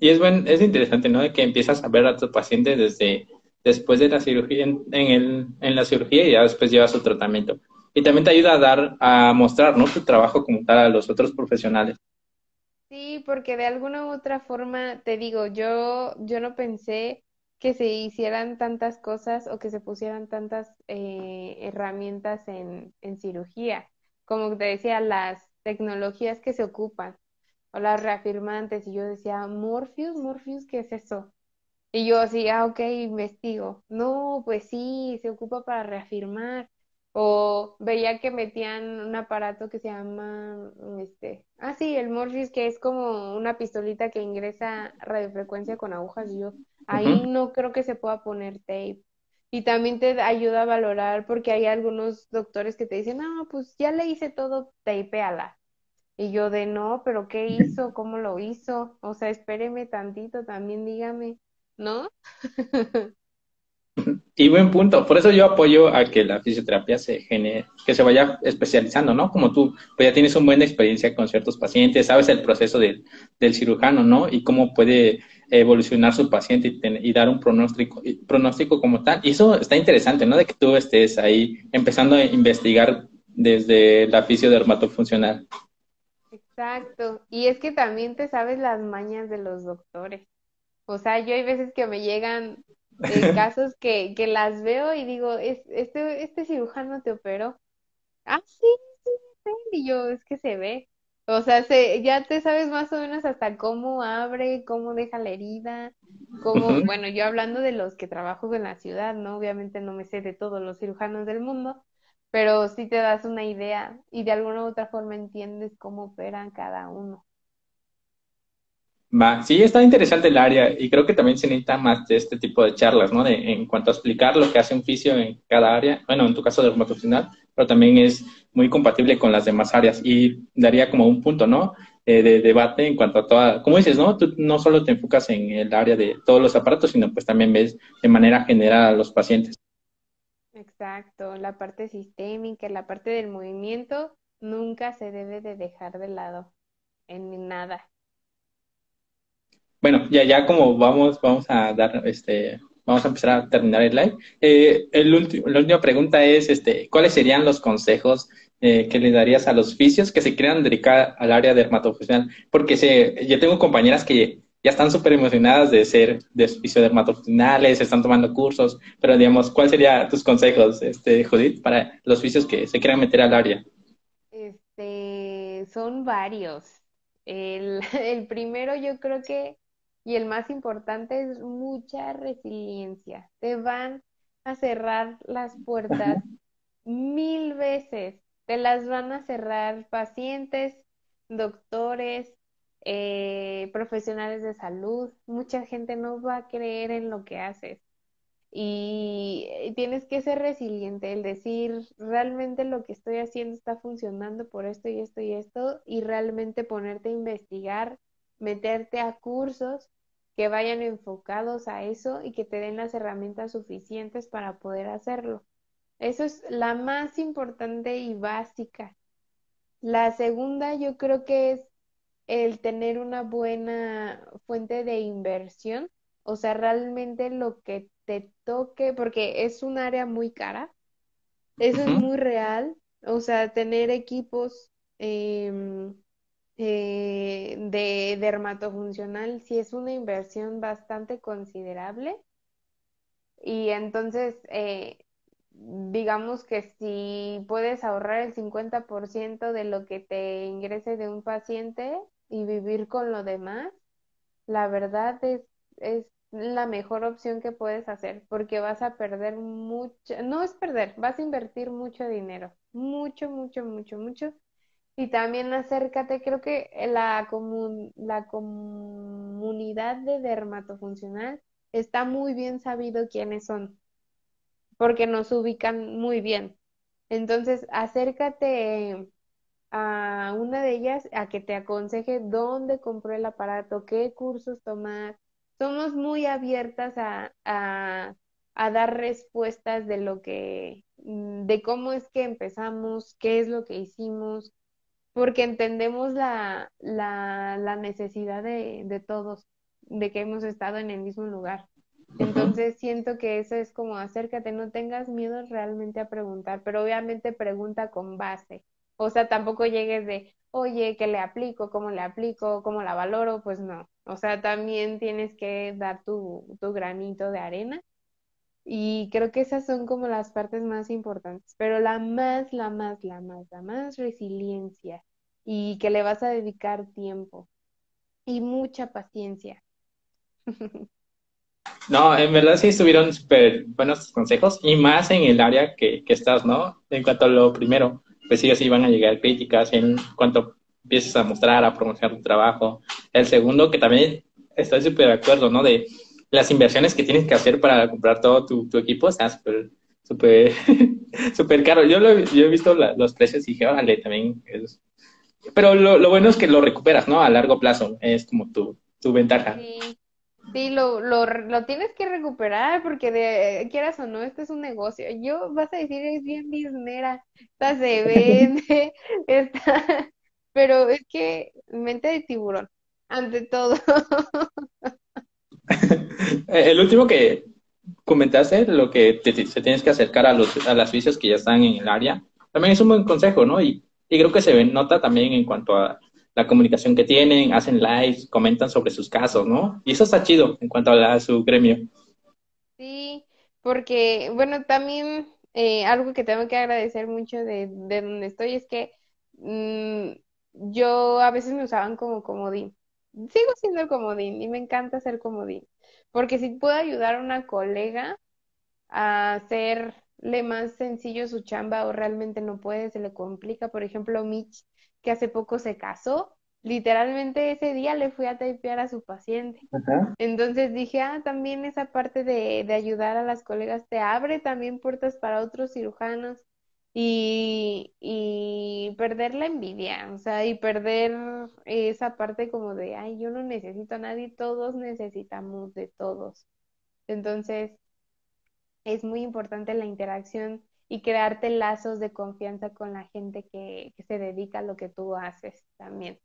y es buen, es interesante, ¿no? De que empiezas a ver a tu paciente desde después de la cirugía, en, en el, en la cirugía y ya después lleva su tratamiento. Y también te ayuda a dar, a mostrar, ¿no? Tu trabajo como tal a los otros profesionales. Sí, porque de alguna u otra forma, te digo, yo, yo no pensé que se hicieran tantas cosas o que se pusieran tantas eh, herramientas en, en cirugía. Como te decía, las tecnologías que se ocupan o las reafirmantes. Y yo decía, Morpheus, Morpheus, ¿qué es eso? Y yo así, ah, ok, investigo. No, pues sí, se ocupa para reafirmar. O veía que metían un aparato que se llama, este, ah, sí, el Morpheus, que es como una pistolita que ingresa radiofrecuencia con agujas. Y yo, ahí no creo que se pueda poner tape. Y también te ayuda a valorar porque hay algunos doctores que te dicen, no, pues ya le hice todo, tapeala. Y yo de no, pero ¿qué hizo? ¿Cómo lo hizo? O sea, espéreme tantito, también dígame, ¿no? Y buen punto. Por eso yo apoyo a que la fisioterapia se genere, que se vaya especializando, ¿no? Como tú, pues ya tienes un buen experiencia con ciertos pacientes, sabes el proceso del, del cirujano, ¿no? Y cómo puede evolucionar su paciente y, dar un pronóstico, pronóstico como tal. Y eso está interesante, ¿no? De que tú estés ahí empezando a investigar desde la fisiodermatofuncional. Exacto. Y es que también te sabes las mañas de los doctores. O sea, yo hay veces que me llegan eh, casos que, que las veo y digo, es, este, este cirujano te operó. Ah, sí, sí, sí. Y yo, es que se ve. O sea, se, ya te sabes más o menos hasta cómo abre, cómo deja la herida, cómo, bueno, yo hablando de los que trabajo en la ciudad, ¿no? Obviamente no me sé de todos los cirujanos del mundo, pero sí te das una idea y de alguna u otra forma entiendes cómo operan cada uno. Va, sí, está interesante el área y creo que también se necesita más de este tipo de charlas, ¿no? De, en cuanto a explicar lo que hace un fisio en cada área, bueno, en tu caso de dermatofuncional, pero también es muy compatible con las demás áreas y daría como un punto, ¿no? Eh, de debate en cuanto a toda, como dices, ¿no? Tú no solo te enfocas en el área de todos los aparatos, sino pues también ves de manera general a los pacientes. Exacto, la parte sistémica, la parte del movimiento nunca se debe de dejar de lado en nada. Bueno, ya, ya como vamos, vamos a dar, este, vamos a empezar a terminar el live. Eh, el último, la última pregunta es, este, ¿cuáles serían los consejos eh, que le darías a los fisios que se quieran dedicar al área dermatofuncional? Porque se, yo tengo compañeras que ya están súper emocionadas de ser de fisiodermatofuncionales, están tomando cursos, pero digamos, ¿cuáles serían tus consejos, este, Judith, para los fisios que se quieran meter al área? Este, son varios. El, el primero yo creo que, y el más importante es mucha resiliencia. Te van a cerrar las puertas mil veces. Te las van a cerrar pacientes, doctores, eh, profesionales de salud. Mucha gente no va a creer en lo que haces. Y eh, tienes que ser resiliente, el decir, realmente lo que estoy haciendo está funcionando por esto y esto y esto, y realmente ponerte a investigar, meterte a cursos que vayan enfocados a eso y que te den las herramientas suficientes para poder hacerlo. Eso es la más importante y básica. La segunda yo creo que es el tener una buena fuente de inversión, o sea, realmente lo que te toque, porque es un área muy cara, eso es muy real, o sea, tener equipos em, eh, de dermatofuncional sí es una inversión bastante considerable y entonces eh, digamos que si puedes ahorrar el 50% de lo que te ingrese de un paciente y vivir con lo demás, la verdad es, es la mejor opción que puedes hacer porque vas a perder mucho, no es perder, vas a invertir mucho dinero, mucho, mucho, mucho, mucho. Y también acércate, creo que la, la comunidad de dermatofuncional está muy bien sabido quiénes son porque nos ubican muy bien. Entonces, acércate a una de ellas a que te aconseje dónde compró el aparato, qué cursos tomar. Somos muy abiertas a, a, dar respuestas de lo que, de cómo es que empezamos, qué es lo que hicimos, porque entendemos la, la, la necesidad de, de todos, de que hemos estado en el mismo lugar. Entonces siento que eso es como acércate, no tengas miedo realmente a preguntar, pero obviamente pregunta con base. O sea, tampoco llegues de, oye, ¿qué le aplico? ¿Cómo le aplico? ¿Cómo la valoro? Pues no. O sea, también tienes que dar tu, tu granito de arena. Y creo que esas son como las partes más importantes. Pero la más, la más, la más, la más resiliencia. Y que le vas a dedicar tiempo. Y mucha paciencia. No, en verdad sí estuvieron súper buenos consejos y más en el área que, que, estás, ¿no? En cuanto a lo primero, pues sí, así van a llegar críticas en cuanto empieces a mostrar, a promocionar tu trabajo. El segundo, que también estoy súper de acuerdo, ¿no? De las inversiones que tienes que hacer para comprar todo tu, equipo, está súper, súper, súper caro. Yo, lo, yo he visto los precios y dije, órale, también es... Pero lo, lo, bueno es que lo recuperas, ¿no? A largo plazo, es como tu, tu ventaja. Sí. Sí, lo, lo, lo tienes que recuperar porque de, quieras o no, este es un negocio. Yo vas a decir, es bien biznera, esta se vende, esta... pero es que mente de tiburón, ante todo. El último que comentaste, lo que te, tienes que acercar a, los, a las vicios que ya están en el área, también es un buen consejo, ¿no? Y, y creo que se nota también en cuanto a la comunicación que tienen, hacen lives, comentan sobre sus casos, ¿no? Y eso está chido en cuanto a, su gremio. Sí, porque, bueno, también eh, algo que tengo que agradecer mucho de, de donde estoy es que mm, yo a veces me usaban como comodín. Sigo siendo el comodín y me encanta ser comodín, porque si puedo ayudar a una colega a hacerle más sencillo su chamba o realmente no puede, se le complica. Por ejemplo, Mitch que hace poco se casó, literalmente ese día le fui a tapear a su paciente. Entonces dije, ah, también esa parte de, de, ayudar a las colegas te abre también puertas para otros cirujanos y, y perder la envidia, o sea, y perder esa parte como de, ay, yo no necesito a nadie, todos necesitamos de todos. Entonces, es muy importante la interacción y crearte lazos de confianza con la gente que, se dedica a lo que tú haces también.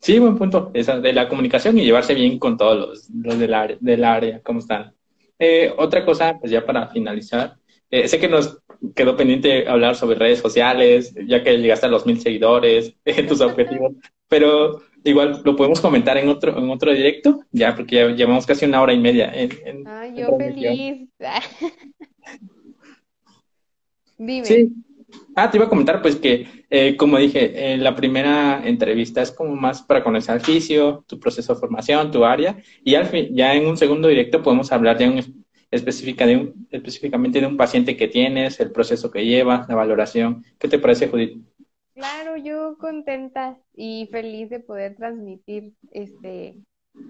Sí, buen punto. Esa de la comunicación y llevarse bien con todos los, del, área, del área, ¿cómo están? Eh, otra cosa, pues ya para finalizar, eh, sé que nos quedó pendiente hablar sobre redes sociales, ya que llegaste a los mil seguidores, tus objetivos, pero igual lo podemos comentar en otro, en otro directo, ya porque ya llevamos casi una hora y media. En, Ay, yo feliz. Sí. Ah, te iba a comentar, pues que, eh, como dije, la primera entrevista es como más para conocer el fisio, tu proceso de formación, tu área, y al fin, ya en un segundo directo podemos hablar de un específica de un, específicamente de un paciente que tienes, el proceso que lleva, la valoración. ¿Qué te parece, Judith? Claro, yo contenta y feliz de poder transmitir este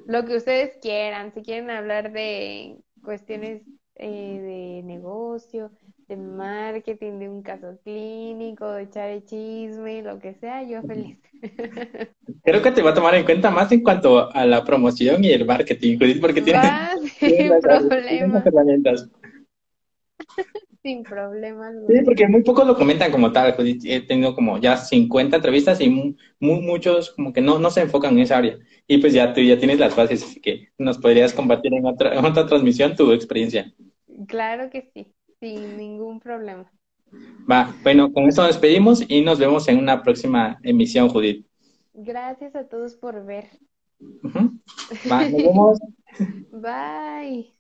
lo que ustedes quieran. Si quieren hablar de cuestiones eh, de negocio, de marketing, de un caso clínico, de echar el chisme, lo que sea, yo feliz. Creo que te va a tomar en cuenta más en cuanto a la promoción y el marketing, Judith, porque tienes, sin problema. herramientas. Sin problemas. Sí, porque muy pocos lo comentan como tal. Judith. He tenido como ya 50 entrevistas y muy, muchos como que no, no se enfocan en esa área. Y pues ya tú ya tienes las bases, así que nos podrías compartir en otra, en otra transmisión tu experiencia. Claro que sí, sin ningún problema. Va, bueno, con esto nos despedimos y nos vemos en una próxima emisión, Judith. Gracias a todos por ver. Va, nos vemos. Bye.